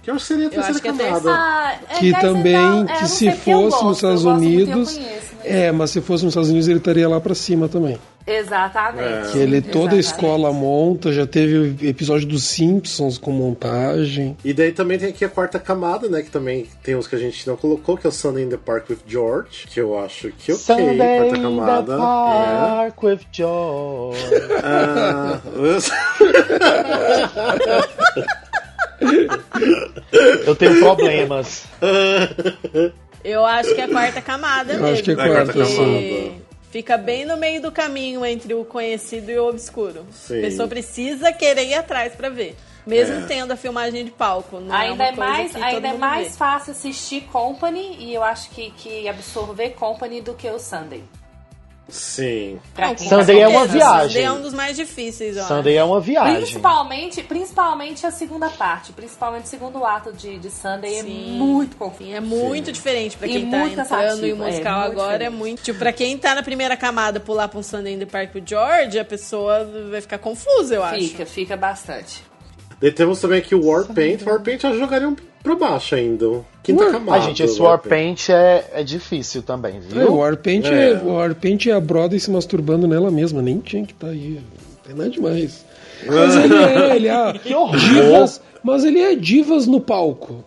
S3: Que eu acho que seria a terceira
S5: acho que é a
S3: camada.
S7: Ah, é,
S6: Que também,
S7: é,
S6: que se fosse
S7: gosto,
S6: nos Estados Unidos.
S7: conheço, mas-
S6: É, mas se fosse nos Estados Unidos ele estaria lá pra cima também.
S7: Exatamente.
S6: Que ele toda a escola monta, já teve episódio dos Simpsons com montagem.
S3: E daí também tem aqui a quarta camada, né? Que também tem uns que a gente não colocou, que é o Sunday in the Park with George. Que eu acho que ok,
S4: Sunday
S3: quarta
S4: in the
S3: camada. né?
S4: park with Joy.
S3: Ah,
S4: Eu tenho problemas.
S5: Eu acho que é a quarta camada
S6: Eu
S5: mesmo.
S6: acho que é
S3: É a quarta
S5: porque
S3: camada.
S5: Fica bem no meio do caminho entre o conhecido e o obscuro.
S3: Sim.
S5: A pessoa precisa querer ir atrás pra ver. Mesmo
S3: É.
S5: tendo a filmagem de palco. Não
S7: Ainda
S5: é,
S7: é, mais, ainda é mais
S5: vê.
S7: fácil assistir Company e eu acho que, que absorver Company do que o Sunday.
S3: Sim.
S5: Não,
S7: tá
S4: Sunday é uma viagem.
S5: Sunday é um dos mais difíceis, ó.
S4: Sunday é uma viagem.
S7: Principalmente, principalmente a segunda parte, principalmente o segundo ato de, de Sunday
S5: Sim.
S7: é muito confuso.
S5: Sim, é muito diferente pra
S7: E
S5: quem tá
S7: muito
S5: entrando
S7: cansativo,
S5: em musical
S7: é, muito
S5: agora. É
S7: diferente.
S5: muito. Tipo, pra quem tá na primeira camada pular pra um Sunday in the Park with George, a pessoa vai ficar confusa, eu acho.
S7: Fica, fica bastante.
S3: Daí temos também aqui o Warpaint. Warpaint eu jogaria um pra baixo ainda. Quinta
S6: Ué?
S3: camada.
S4: Ah, gente, esse
S3: do
S4: Warpaint é, é difícil também,
S6: É,
S4: viu?
S6: o Warpaint
S3: É.
S6: é. o Warpaint é a Broadway se masturbando nela mesma, nem tinha que estar aí. Não tem nada demais. Mas ele é, ele é
S4: Que horror!
S6: divas, mas ele é divas no palco.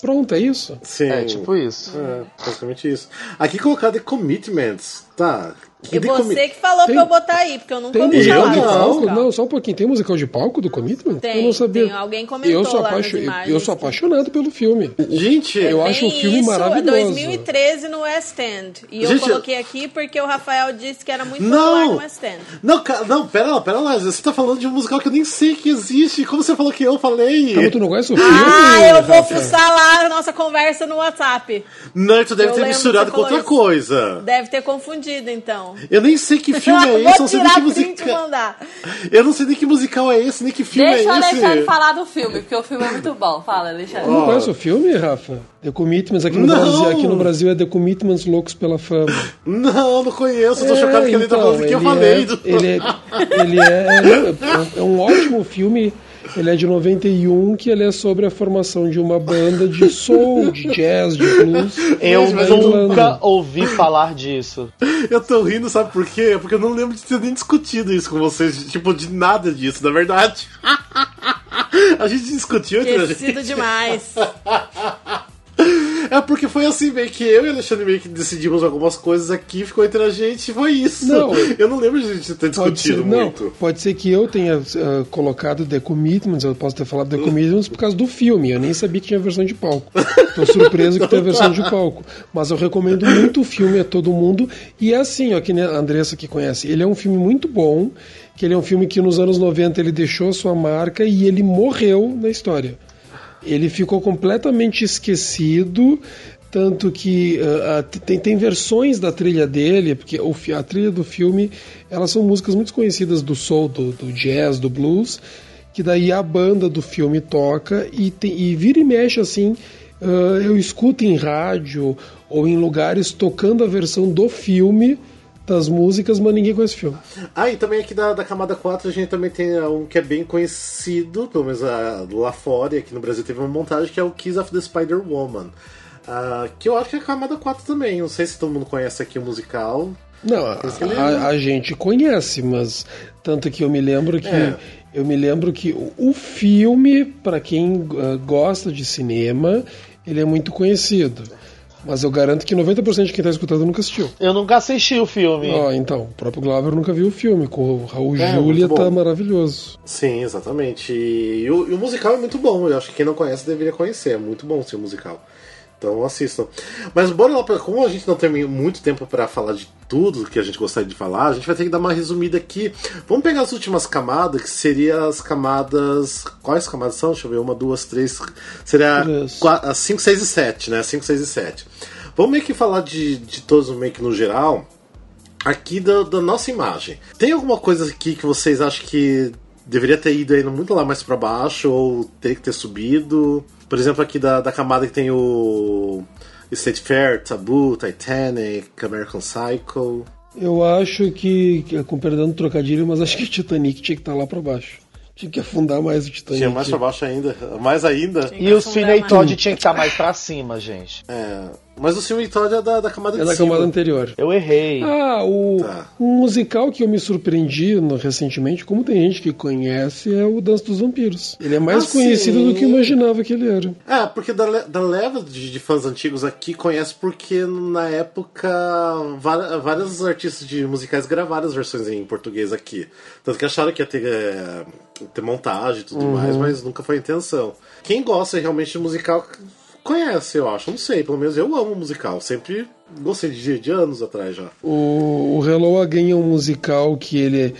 S6: Pronto, é isso.
S3: Sim.
S4: É tipo isso.
S3: É, basicamente isso. Aqui colocado é Commitments. Tá.
S5: E você
S3: commi-
S5: que falou
S6: Tem-
S5: pra eu botar aí, porque eu nunca
S6: Tem
S5: ouvi
S6: musical
S5: falar
S6: de palco? Não, só um pouquinho. Tem musical de palco do Commitment?
S5: Tem,
S6: eu não sabia.
S5: tem. Alguém comentou
S6: eu sou
S5: lá
S6: apaixo-. Eu sou apaixonado pelo filme.
S3: Gente,
S6: Eu
S5: Tem
S6: acho o filme
S5: isso,
S6: maravilhoso.
S5: É 2013 no West End. E eu
S3: Gente,
S5: coloquei aqui porque o Rafael disse que era muito
S3: Não!
S5: popular no West End.
S3: Não, não, pera lá, pera lá. Você tá falando de um musical que eu nem sei que existe. Como você falou que eu falei?
S6: Então, tu não conhece o filme?
S5: Ah, eu vou fuçar lá a nossa conversa no WhatsApp.
S3: Não, tu deve
S5: Eu
S3: ter misturado com outra
S5: falou
S3: coisa.
S5: Deve ter confundido, então.
S3: Eu nem sei que filme é esse, eu não sei nem que musical. Eu não sei nem que musical é esse, nem que filme
S7: Deixa o
S3: é esse.
S7: Alexandre falar do filme, porque o filme é muito bom. Fala, Alexandre.
S6: Não conhece o filme, Rafa? The Commitments aqui no,
S3: Não.
S6: Brasil, aqui no Brasil é The Commitments Loucos pela Fama.
S3: Não, não conheço, eu tô
S6: É,
S3: chocado que ele tá
S6: então,
S3: falando que eu
S6: ele
S3: falei.
S6: é-
S3: do-
S6: Ele é, ele é, é um ótimo filme. Ele é de 91, que ele é sobre a formação de uma banda de soul, de jazz, de blues.
S4: Eu nunca ouvi falar disso.
S3: Eu tô rindo, sabe por quê? Porque eu não lembro de ter nem discutido isso com vocês, tipo, de nada disso, na verdade. A gente discutiu entre a gente.
S5: Esquecido demais.
S3: É porque foi assim, meio que eu e o Alexandre meio que decidimos algumas coisas aqui, ficou entre a gente e foi isso.
S6: Não.
S3: eu não lembro de a gente ter
S6: ser,
S3: discutido
S6: não,
S3: muito.
S6: pode ser que eu tenha ah, colocado The Commitments, eu posso ter falado The Commitments por causa do filme, eu nem sabia que tinha versão de palco. Tô surpreso que tem a versão de palco. Mas eu recomendo muito o filme a todo mundo. E é assim, ó, que a Andressa que conhece, ele é um filme muito bom, que ele é um filme que nos anos 90 ele deixou a sua marca e ele morreu na história. Ele ficou completamente esquecido, tanto que ah, tem, tem versões da trilha dele, porque o a trilha do filme, elas são músicas muito conhecidas do soul, do, do jazz, do blues, que daí a banda do filme toca e, tem, e vira e mexe assim, ah, eu escuto em rádio ou em lugares tocando a versão do filme das músicas, mas ninguém conhece o filme.
S3: Ah, e também aqui da, da camada 4 a gente também tem um que é bem conhecido, pelo menos ah, lá fora, e aqui no Brasil teve uma montagem que é o Kiss of the Spider-Woman. Ah, que eu acho que é a camada 4 também. Não sei se todo mundo conhece aqui o musical.
S6: Não, a, a- a gente conhece, mas tanto que eu me lembro que
S3: É.
S6: eu me lembro que o, o filme, para quem ah, gosta de cinema, ele é muito conhecido. Mas eu garanto que 90% de quem tá escutando nunca assistiu.
S4: Eu nunca assisti o filme.
S6: Ó, então, o próprio Glauber nunca viu o filme, com o Raul
S3: É,
S6: Júlia tá maravilhoso.
S3: Sim, exatamente. E, o, e o musical é muito bom. Eu acho que quem não conhece deveria conhecer. É muito bom esse musical. Então assistam. Mas bora lá, pra, como a gente não tem muito tempo para falar de tudo que a gente gostaria de falar, a gente vai ter que dar uma resumida aqui. Vamos pegar as últimas camadas, que seriam as camadas. Quais camadas são? Deixa eu ver, uma, duas, três. Seria
S6: Três.
S3: qua- as 5, 6 e 7, né? 5, 6 e 7. Vamos meio que falar de, de todos meio que no geral aqui da, da nossa imagem. Tem alguma coisa aqui que vocês acham que deveria ter ido ainda muito lá mais pra baixo ou ter que ter subido? Por exemplo, aqui da, da camada que tem o State Fair, Taboo, Titanic, American Psycho.
S6: Eu acho que, com perdão do trocadilho, mas acho que Titanic tinha que estar lá pra baixo. Tinha que afundar mais o Titanic.
S3: Tinha mais pra baixo ainda. Mais ainda.
S4: E Finney
S5: mais.
S4: Todd tinha que estar mais pra cima, gente.
S3: É, mas o filme Todd é da, da camada
S6: É
S3: de
S6: da
S3: cima.
S6: camada anterior.
S4: Eu errei.
S6: Ah, o
S3: Tá.
S6: um musical que eu me surpreendi no- recentemente, como tem gente que conhece, é o Dança dos Vampiros. Ele é mais
S3: Ah,
S6: conhecido
S3: sim.
S6: do que eu imaginava que ele era.
S3: É, porque da, da leva de, de fãs antigos aqui conhece porque na época várias, vários artistas de musicais gravaram as versões em português aqui. Tanto que acharam que ia ter, é, ter montagem e tudo mais, mas nunca foi a intenção. Quem gosta realmente de musical conhece, eu acho. Não sei, pelo menos eu amo musical. Sempre gostei de, de anos atrás já.
S6: O, o Hello Again é um musical que ele.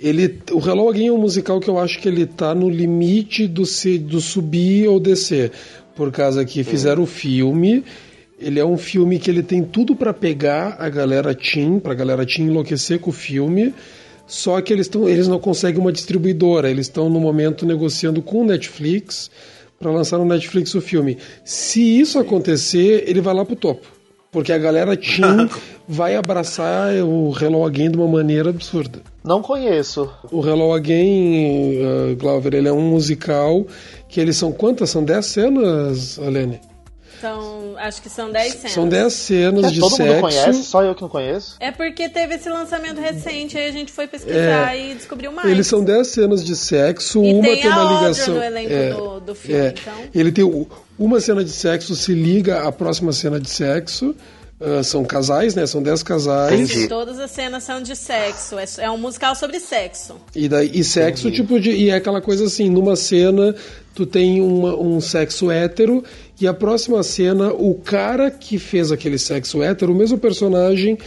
S6: ele o Hello Again é um musical que eu acho que ele tá no limite do, se, do subir ou descer. Por causa que fizeram o filme. Ele é um filme que ele tem tudo pra pegar a galera teen, pra galera teen enlouquecer com o filme. Só que eles, tão, eles não conseguem uma distribuidora. Eles estão no momento negociando com o Netflix para lançar no Netflix o filme. Se isso acontecer, ele vai lá pro topo. Porque a galera Teen vai abraçar o Hello Again de uma maneira absurda.
S4: Não conheço.
S6: O Hello Again, uh, Glauber, ele é um musical que eles são quantas? São 10 cenas, Alene?
S5: São, acho que são 10 cenas.
S6: São 10 cenas
S4: É,
S6: de
S4: todo
S6: sexo.
S4: mundo conhece, só eu que não conheço.
S5: É porque teve esse lançamento recente, aí a gente foi pesquisar e descobriu mais.
S6: É. Eles são 10 cenas de sexo,
S5: E
S6: uma
S5: tem
S6: tem
S5: a
S6: uma ligação.
S5: no elenco
S6: é,
S5: do- do filme,
S6: é.
S5: então.
S6: Ele tem uma cena de sexo, se liga à próxima cena de sexo. Ah, são casais, né? São 10 casais.
S4: Entendi.
S5: Todas as cenas são de sexo. É, é um musical sobre sexo.
S6: E, daí, e sexo, tipo, de, e é aquela coisa assim, numa cena tu tem uma- um sexo hétero e a próxima cena, o cara que fez aquele sexo hétero, o mesmo personagem,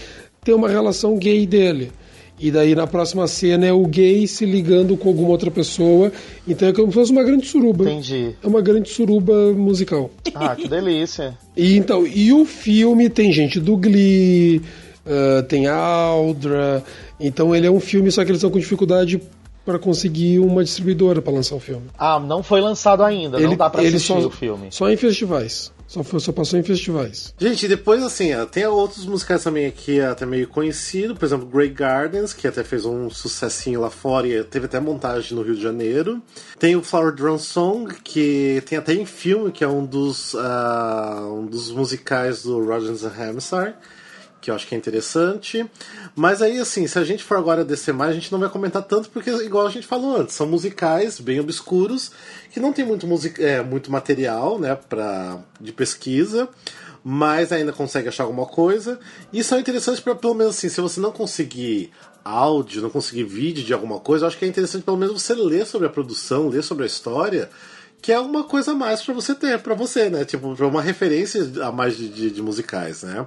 S6: tem uma relação gay dele. E daí na próxima cena é o gay se ligando com alguma outra pessoa. Então é como se fosse uma grande suruba.
S4: Entendi.
S6: É uma grande suruba musical.
S4: Ah, que delícia.
S6: E então, e o filme tem gente do Glee, ah, tem Aldra. Então ele é um filme, só que eles estão com dificuldade para conseguir uma distribuidora para lançar o filme.
S4: Ah, não foi lançado ainda, não dá pra
S6: ele
S4: assistir
S6: só,
S4: o filme.
S6: Só em festivais. Só, foi- só passou em festivais.
S3: Gente, depois assim, tem outros musicais também aqui até meio conhecido, por exemplo, Grey Gardens, que até fez um sucessinho lá fora e teve até montagem no Rio de Janeiro. Tem o Flower Drum Song, que tem até em filme, que é um dos, ah, um dos musicais do Rodgers and Hammerstein que eu acho que é interessante. Mas aí, assim, se a gente for agora descer mais, a gente não vai comentar tanto, porque, igual a gente falou antes, são musicais bem obscuros, que não tem muito, é, muito material, né, pra, de pesquisa, mas ainda consegue achar alguma coisa. E são interessantes para, pelo menos assim, se você não conseguir áudio, não conseguir vídeo de alguma coisa, eu acho que é interessante pelo menos você ler sobre a produção, ler sobre a história, que é uma coisa a mais para você ter, para você, né? Tipo, uma referência a mais de, de, de musicais, né?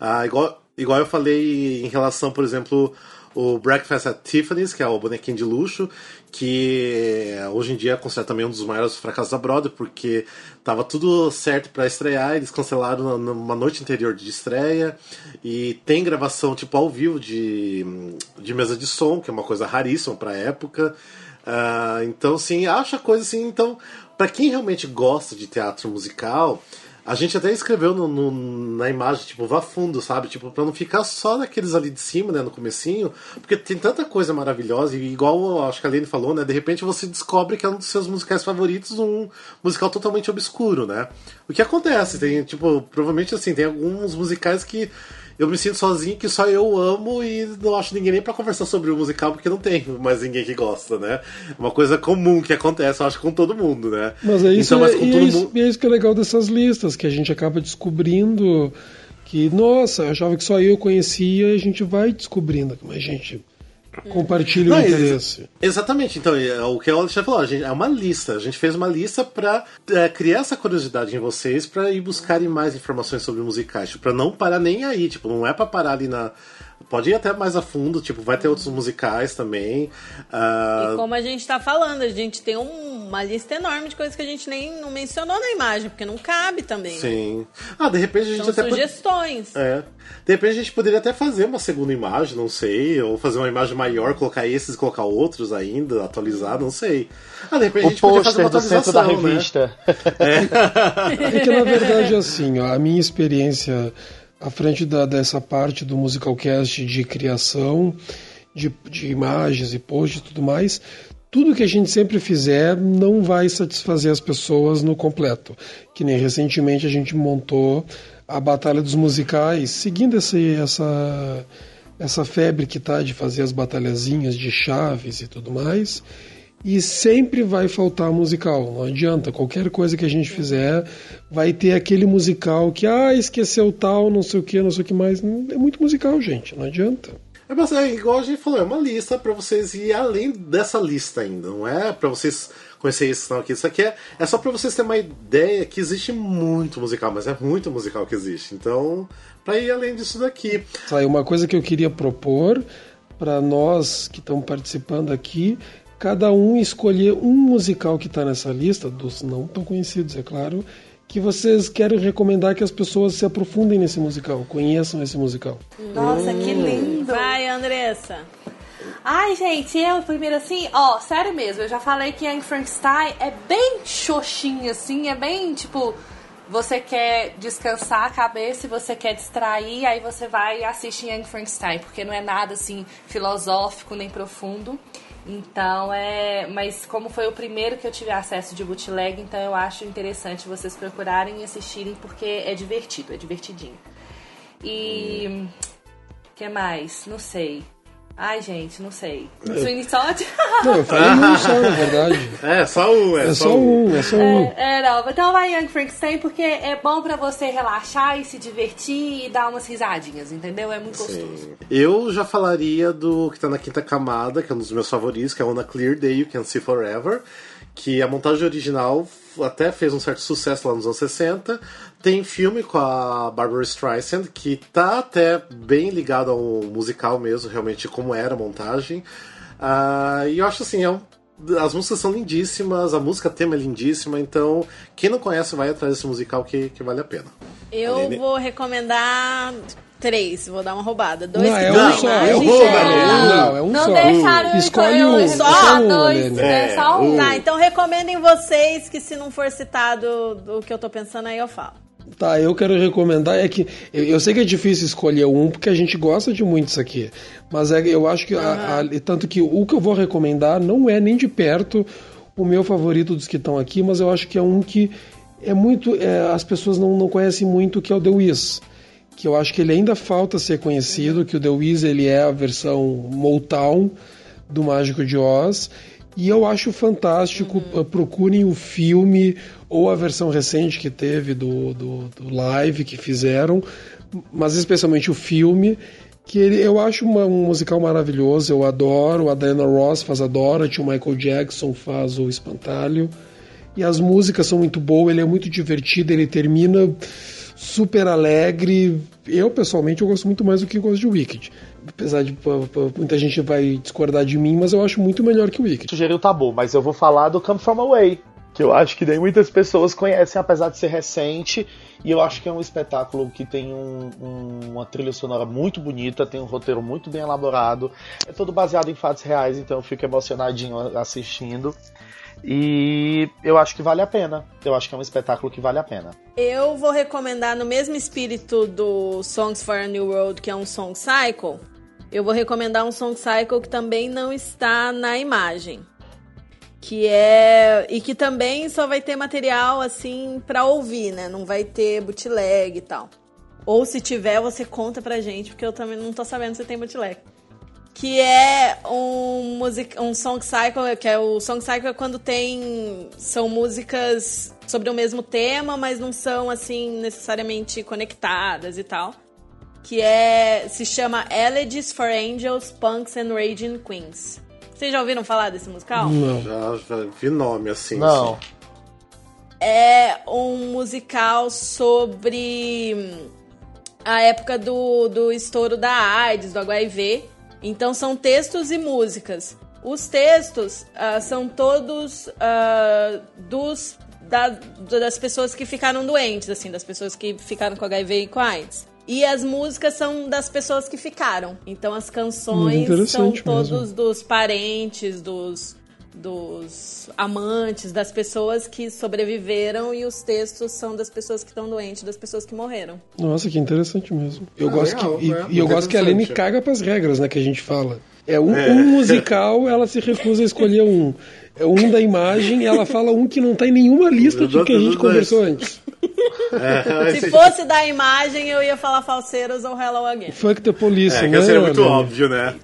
S3: Ah, igual, igual eu falei em relação, por exemplo, o Breakfast at Tiffany's, que é o bonequinho de luxo, que hoje em dia é considerado também um dos maiores fracassos da Broadway, porque tava tudo certo para estrear, eles cancelaram numa noite anterior de estreia, e tem gravação tipo ao vivo de, de mesa de som, que é uma coisa raríssima pra época. Ah, então, sim, acho a coisa assim. Então, para quem realmente gosta de teatro musical, a gente até escreveu no- no- na imagem, tipo, vá fundo, sabe? Tipo, pra não ficar só naqueles ali de cima, né, no comecinho, porque tem tanta coisa maravilhosa, e igual acho que a Aline falou, né, de repente você descobre que é um dos seus musicais favoritos, um musical totalmente obscuro, né? O que acontece, tem, tipo, provavelmente assim, tem alguns musicais que eu me sinto sozinho, que só eu amo e não acho ninguém nem pra conversar sobre o musical, porque não tem mais ninguém que gosta, né? Uma coisa comum que acontece, eu acho, com todo mundo, né?
S6: Mas é isso,
S3: Então, mas
S6: é,
S3: com
S6: e,
S3: todo
S6: é isso
S3: mundo-
S6: e é isso que é legal dessas listas, que a gente acaba descobrindo que, nossa, eu achava que só eu conhecia, e a gente vai descobrindo que mais gente compartilha o interesse.
S3: Exatamente, então, é o que o Alexandre falou, a gente, é uma lista. A gente fez uma lista pra é, criar essa curiosidade em vocês pra ir buscarem mais informações sobre musicais. Tipo, pra não parar nem aí, tipo, não é pra parar ali na. Pode ir até mais a fundo, tipo, vai ter outros musicais também. Ah,
S5: E como a gente tá falando, a gente tem um- uma lista enorme de coisas que a gente nem não mencionou na imagem, porque não cabe também.
S3: sim. Ah, de repente a gente
S5: São
S3: até. pode-
S5: sugestões.
S3: É. De repente a gente poderia até fazer uma segunda imagem, não sei, ou fazer uma imagem maior, colocar esses e colocar outros ainda, atualizar, não sei. Ah, de repente a
S4: O
S3: gente podia fazer uma
S4: centro da
S3: atualização, né?
S4: revista.
S6: É que na verdade, assim, ó, a minha experiência à frente da, dessa parte do Musicalcast de criação, de, de imagens e posts e tudo mais, tudo que a gente sempre fizer não vai satisfazer as pessoas no completo. Que nem recentemente a gente montou a Batalha dos Musicais, seguindo esse, essa, essa febre que tá de fazer as batalhazinhas de chaves e tudo mais. E sempre vai faltar musical, não adianta. Qualquer coisa que a gente fizer, vai ter aquele musical que, ah, esqueceu tal, não sei o que, não sei o que mais. É muito musical, gente, não adianta.
S3: É, mas é igual a gente falou, é uma lista pra vocês ir além dessa lista ainda, não é pra vocês conhecerem isso não aqui. Isso aqui é, é só pra vocês terem uma ideia que existe muito musical, mas é muito musical que existe. Então, pra ir além disso daqui.
S6: Sabe, uma coisa que eu queria propor para nós que estamos participando aqui, cada um escolher um musical que está nessa lista, dos não tão conhecidos, é claro, que vocês querem recomendar que as pessoas se aprofundem nesse musical, conheçam esse musical.
S7: Nossa, que lindo.
S5: Vai, Andressa.
S7: Ai, gente, eu primeiro assim, ó, sério mesmo, eu já falei que a Frankenstein é bem xoxinha, assim, é bem, tipo, você quer descansar a cabeça e você quer distrair, aí você vai assiste Young Frankenstein, porque não é nada assim filosófico nem profundo. Então é. Mas como foi o primeiro que eu tive acesso de bootleg, então eu acho interessante vocês procurarem e assistirem, porque é divertido, é divertidinho. E. que mais? Não sei. Ai, gente, não sei. Sweeney Todd?
S6: Não, eu falei um só, na verdade.
S3: É, só um, é,
S6: É só um, é só um.
S7: É, não. Então vai Young Frankenstein porque é bom pra você relaxar e se divertir e dar umas risadinhas, entendeu? É muito gostoso.
S3: Eu já falaria do que tá na quinta camada, que é um dos meus favoritos, que é o On a Clear Day You Can See Forever, que a montagem original até fez um certo sucesso lá nos anos 60. Tem filme com a Barbara Streisand, que tá até bem ligado ao musical mesmo, realmente, como era a montagem. Ah, e eu acho assim, é um- as músicas são lindíssimas, a música tema é lindíssima, então quem não conhece vai atrás desse musical que, que vale a pena.
S5: Eu
S3: Aline?
S5: vou recomendar três, vou dar uma roubada. Dois
S6: Não,
S5: que
S6: é
S5: estão
S6: um só,
S5: imagem.
S6: é um
S3: Não.
S6: Não, é um
S7: Não
S6: só.
S7: deixaram eu
S6: Escolhe
S7: eu-
S6: um,
S7: eu-
S6: só
S7: só
S6: um,
S7: dois, é, só um.
S5: Tá, então recomendem vocês que se não for citado do que eu tô pensando, aí eu falo.
S6: Tá, eu quero recomendar, é que eu, eu sei que é difícil escolher um, porque a gente gosta de muito isso aqui, mas é, eu acho que, a- a- tanto que o que eu vou recomendar não é nem de perto o meu favorito dos que estão aqui, mas eu acho que é um que é muito, é, as pessoas não, não conhecem muito, que é o The Wiz, que eu acho que ele ainda falta ser conhecido, que o The Wiz ele é a versão Motown do Mágico de Oz, e eu acho fantástico. uh, Procurem o filme ou a versão recente que teve do, do, do live que fizeram, mas especialmente o filme. Que ele, eu acho uma- um musical maravilhoso, eu adoro. A Diana Ross faz a Dorothy, o Michael Jackson faz o Espantalho. E as músicas são muito boas, ele é muito divertido, ele termina super alegre. Eu, pessoalmente, eu gosto muito mais do que gosto de Wicked. Apesar de muita gente vai discordar de mim, mas eu acho muito melhor que o Wicked.
S4: Sugeriu tabu, mas eu vou falar do Come From Away, que eu acho que nem muitas pessoas conhecem, apesar de ser recente. E eu acho que é um espetáculo que tem um- um- uma trilha sonora muito bonita, tem um roteiro muito bem elaborado. É todo baseado em fatos reais, então eu fico emocionadinho assistindo. E eu acho que vale a pena. Eu acho que é um espetáculo que vale a pena.
S5: Eu vou recomendar no mesmo espírito do Songs for a New World, que é um Song Cycle. Eu vou recomendar um Song Cycle que também não está na imagem. Que é. E que também só vai ter material assim pra ouvir, né? Não vai ter bootleg e tal. Ou se tiver, você conta pra gente, porque eu também não tô sabendo se tem bootleg. Que é um, music, um song cycle, que é o song cycle é quando tem. São músicas sobre o mesmo tema, mas não são assim necessariamente conectadas e tal. Que é. se chama Elegies for Angels, Punks and Raging Queens. Vocês já ouviram falar desse musical?
S6: Não.
S3: Já, já vi nome assim.
S4: Não.
S3: assim.
S5: é um musical sobre hum, a época do, do estouro da AIDS, do HIV. Então são textos e músicas. Os textos ah, são todos ah, dos da- das pessoas que ficaram doentes, assim, das pessoas que ficaram com HIV e com AIDS. E as músicas são das pessoas que ficaram. Então as canções são todos
S6: mesmo.
S5: dos parentes, dos, dos amantes, das pessoas que sobreviveram e os textos são das pessoas que estão doentes, das pessoas que morreram.
S6: Nossa, que interessante mesmo. Eu
S3: Ah,
S6: gosto
S3: legal,
S6: que, e,
S3: é,
S6: e eu gosto que a Lene caga pras regras, né, que a gente fala. É um, um musical, ela se recusa a escolher um. É um da imagem, ela fala um que não tá em nenhuma lista de que a gente conversou antes.
S3: É,
S5: Se fosse da imagem, eu ia falar Falseiros ou Hello Again.
S6: Fuck the police,
S3: É,
S6: né?
S3: que é muito óbvio, né?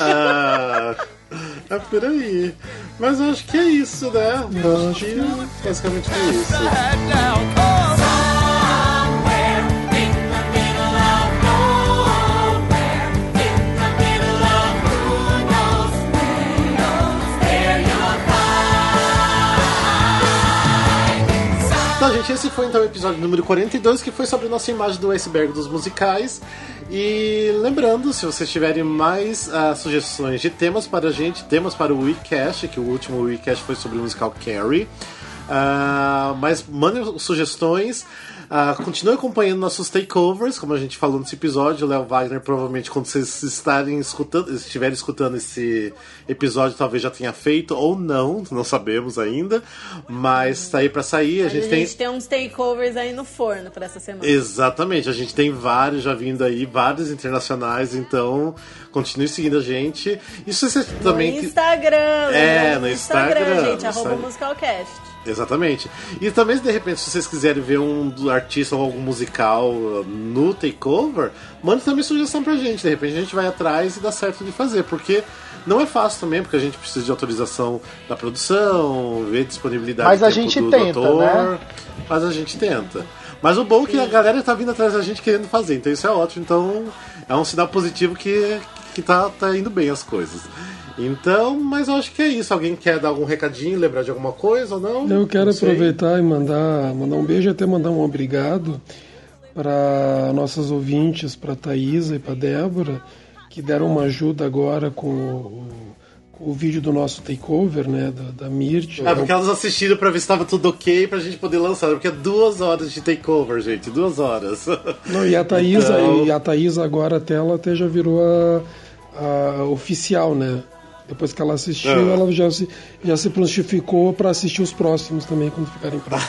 S3: ah, é por aí. Mas eu acho que é isso, né? Eu acho que basicamente foi isso. Então, gente, esse foi então o episódio número 42, que foi sobre nossa imagem do iceberg dos musicais. E lembrando, se vocês tiverem mais ah, sugestões de temas para a gente, temas para o WeCast, que o último WeCast foi sobre o musical Carrie. Ah, mas mandem sugestões. Ah, continue acompanhando nossos takeovers, como a gente falou nesse episódio. O Léo Wagner, provavelmente, quando vocês estarem escutando, estiverem escutando esse episódio, talvez já tenha feito, ou não, não sabemos ainda. Mas tá aí pra sair. A
S5: Mas
S3: gente,
S5: a gente tem uns takeovers aí no forno pra essa semana.
S3: Exatamente, a gente tem vários já vindo aí, vários internacionais, então continue seguindo a gente. E se você também.
S5: No Instagram.
S3: É, no Instagram,
S5: gente,
S3: no
S5: arroba
S3: Instagram.
S5: musicalcast.
S3: Exatamente. E também, de repente, se vocês quiserem ver um artista ou algum musical uh, no takeover, mande também sugestão pra gente. De repente a gente vai atrás e dá certo de fazer, porque não é fácil também, porque a gente precisa de autorização da produção, ver disponibilidade
S4: Mas a gente
S3: do
S4: tenta, né?
S3: Mas a gente tenta. Mas o bom é que a galera tá vindo atrás da gente querendo fazer, então isso é ótimo. Então é um sinal positivo que, que tá, tá indo bem as coisas. Então, mas eu acho que é isso. Alguém quer dar algum recadinho, lembrar de alguma coisa ou não?
S6: Eu quero
S3: Não
S6: aproveitar e mandar, mandar um beijo e até mandar um obrigado para nossas ouvintes, para Thaisa e para Débora, que deram uma ajuda agora com o, com o vídeo do nosso takeover, né, da, da Mirt.
S3: É, porque elas assistiram pra ver se tava tudo ok pra gente poder lançar. Porque é duas horas de takeover, gente. Duas horas.
S6: Não, e a Thaisa,
S3: Então-
S6: e a Thaisa agora até ela até já virou a, a oficial, né? Depois que ela assistiu,
S3: Ah.
S6: ela já se, já se prontificou para assistir os próximos também quando ficarem prontos.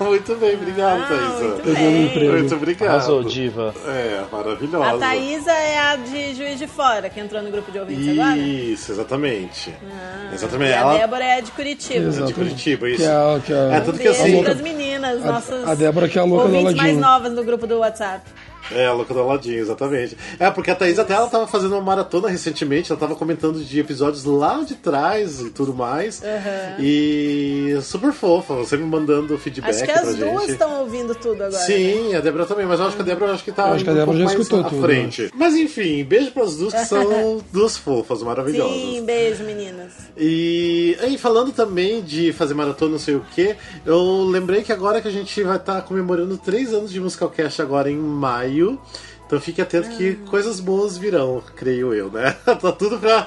S3: muito bem, obrigado,
S5: Ah,
S3: Thaisa.
S5: bem.
S6: um emprego.
S3: Muito obrigado.
S4: Arrasou, diva.
S3: É, maravilhosa.
S5: A Thaísa é a de Juiz de Fora, que entrou no grupo de ouvintes agora.
S3: Isso, exatamente.
S5: Ah,
S3: exatamente.
S5: E a
S3: Ela
S5: Débora é a de Curitiba.
S6: Exato.
S3: de Curitiba, isso.
S6: Que é a- que é-
S3: É,
S5: Um
S3: tanto que assim.
S5: pras meninas,
S6: a-
S5: nossas
S6: a Débora que é a louca do
S5: ouvintes mais novas no grupo do WhatsApp.
S3: É, a louca do Aladdin, exatamente. É, porque a Thaís até ela tava fazendo uma maratona recentemente, ela tava comentando de episódios lá de trás e tudo mais. E super fofa, sempre mandando feedback
S5: Acho que as duas estão ouvindo tudo agora. né?
S3: Sim, a Débora também, mas eu acho que a Débora acho que tá
S6: Eu acho que a
S3: um
S6: Débora
S3: pouco
S6: já
S3: mais
S6: escutou tudo,
S3: frente. Mas enfim, beijo pras duas que são duas fofas, maravilhosas.
S5: Sim, beijo, meninas.
S3: E aí, falando também de fazer maratona, não sei o que, eu lembrei que agora que a gente vai estar comemorando três anos de Musicalcast agora em maio. Então fique atento que
S5: Ah.
S3: coisas boas virão, creio eu, né? tá tudo pra,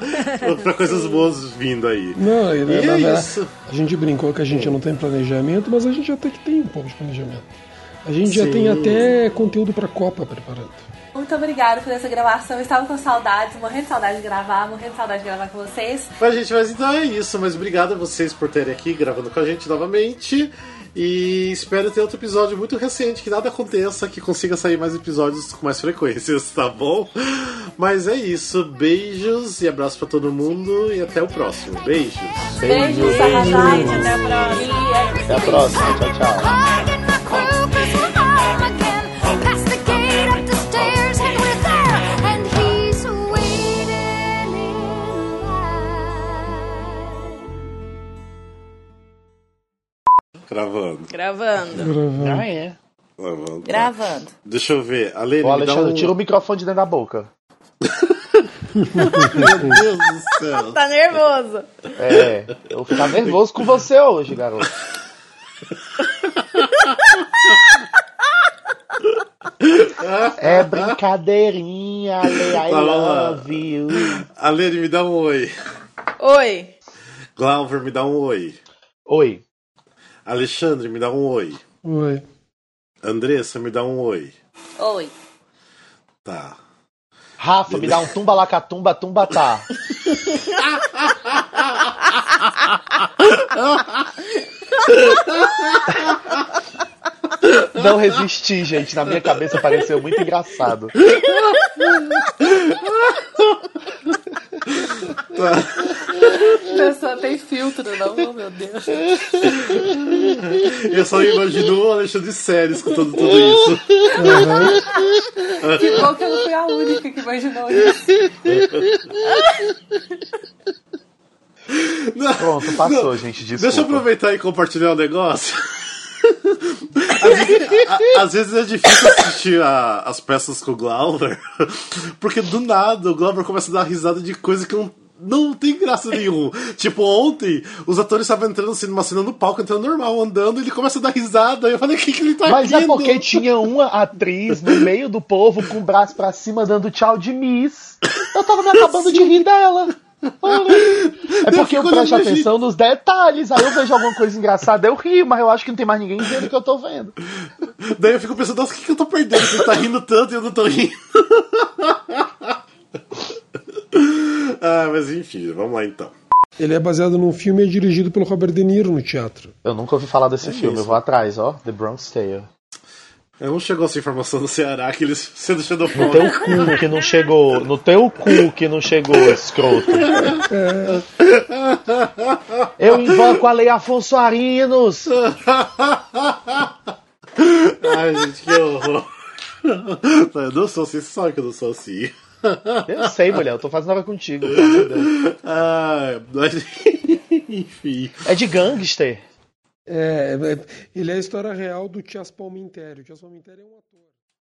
S3: pra coisas boas vindo aí.
S6: Não, e,
S3: E
S6: na
S3: é
S6: verdade,
S3: isso.
S6: a gente brincou que a gente não tem planejamento, mas a gente até que tem um pouco de planejamento. A gente já
S3: Sim.
S6: tem até conteúdo para Copa preparando.
S7: Muito obrigada por essa gravação. Eu estava com saudades, morrendo de saudade de gravar, morrendo de saudade de gravar com vocês.
S3: Mas, gente, mas então é isso. Mas obrigado a vocês por terem aqui gravando com a gente novamente. E espero ter outro episódio muito recente, que nada aconteça, que consiga sair mais episódios com mais frequências, tá bom? Mas é isso. Beijos e abraços pra todo mundo e até o próximo. Beijos.
S7: Beijos.
S5: Gente, até a próxima.
S4: Até a próxima. Tchau, tchau.
S8: Line.
S3: Gravando.
S5: Gravando.
S4: Ah, é.
S3: Gravando.
S7: Gravando.
S3: Deixa eu ver. Ale,
S4: Ô,
S3: me dá
S4: Alexandre,
S3: um...
S4: tira o microfone de dentro da boca.
S3: Meu Deus do céu.
S5: Tá nervoso.
S4: É, eu vou ficar nervoso com você hoje, garoto. É brincadeirinha, Ale, I love you.
S3: Me dá um oi.
S5: Oi.
S3: Glauber, me dá um oi.
S4: Oi.
S3: Alexandre, me dá um oi.
S6: Oi.
S3: Andressa, me dá um oi.
S7: Oi.
S3: Tá.
S4: Rafa, me dá um tumba lacatumba, tumba tá. Não resisti, gente. Na minha cabeça pareceu muito engraçado.
S7: Pessoa tem filtro, não? Oh, meu Deus.
S3: Eu só imagino o Alexandre sério escutando tudo isso.
S7: Que bom que eu não fui a única que imaginou isso.
S4: Pronto, passou, gente. Desculpa.
S3: Deixa eu aproveitar e compartilhar um negócio. Às vezes, a- às vezes é difícil assistir a- as peças com o Glauber, porque do nada o Glauber começa a dar risada de coisa que não, não tem graça nenhuma. Tipo, ontem os atores estavam entrando assim, numa cena no palco, entrando normal, andando, e ele começa a dar risada. Eu falei, o que, que ele tá
S4: Mas é
S3: rindo?
S4: porque tinha uma atriz no meio do povo com o braço pra cima dando tchau de Miss. Eu tava me acabando de rir dela. É porque eu
S3: fico
S4: presto atenção nos detalhes. Aí eu vejo alguma coisa engraçada, eu rio, mas eu acho que não tem mais ninguém vendo o que eu tô vendo.
S3: Daí eu fico pensando, nossa, o que, que eu tô perdendo? Você tá rindo tanto e eu não tô rindo. ah, mas enfim, vamos lá então.
S6: Ele é baseado num filme e é dirigido pelo Robert De Niro no teatro.
S4: Eu nunca ouvi falar desse filme,
S3: isso.
S4: eu vou atrás, ó. The Bronx Tale.
S3: Eu não chegou essa informação do Ceará que eles sendo
S4: No
S3: xenofóbicos.
S4: teu cu que não chegou. No teu cu que não chegou, escroto. Eu invoco a lei Afonso Arinos.
S3: Ai, gente, que horror. Eu não sou assim, você sabe que eu não sou assim.
S4: Eu sei, mulher, eu tô fazendo nada contigo.
S3: Ah, mas, enfim.
S4: É de gangster.
S6: É, é- ele é a história real do Tias Palmintério. O Tias é um.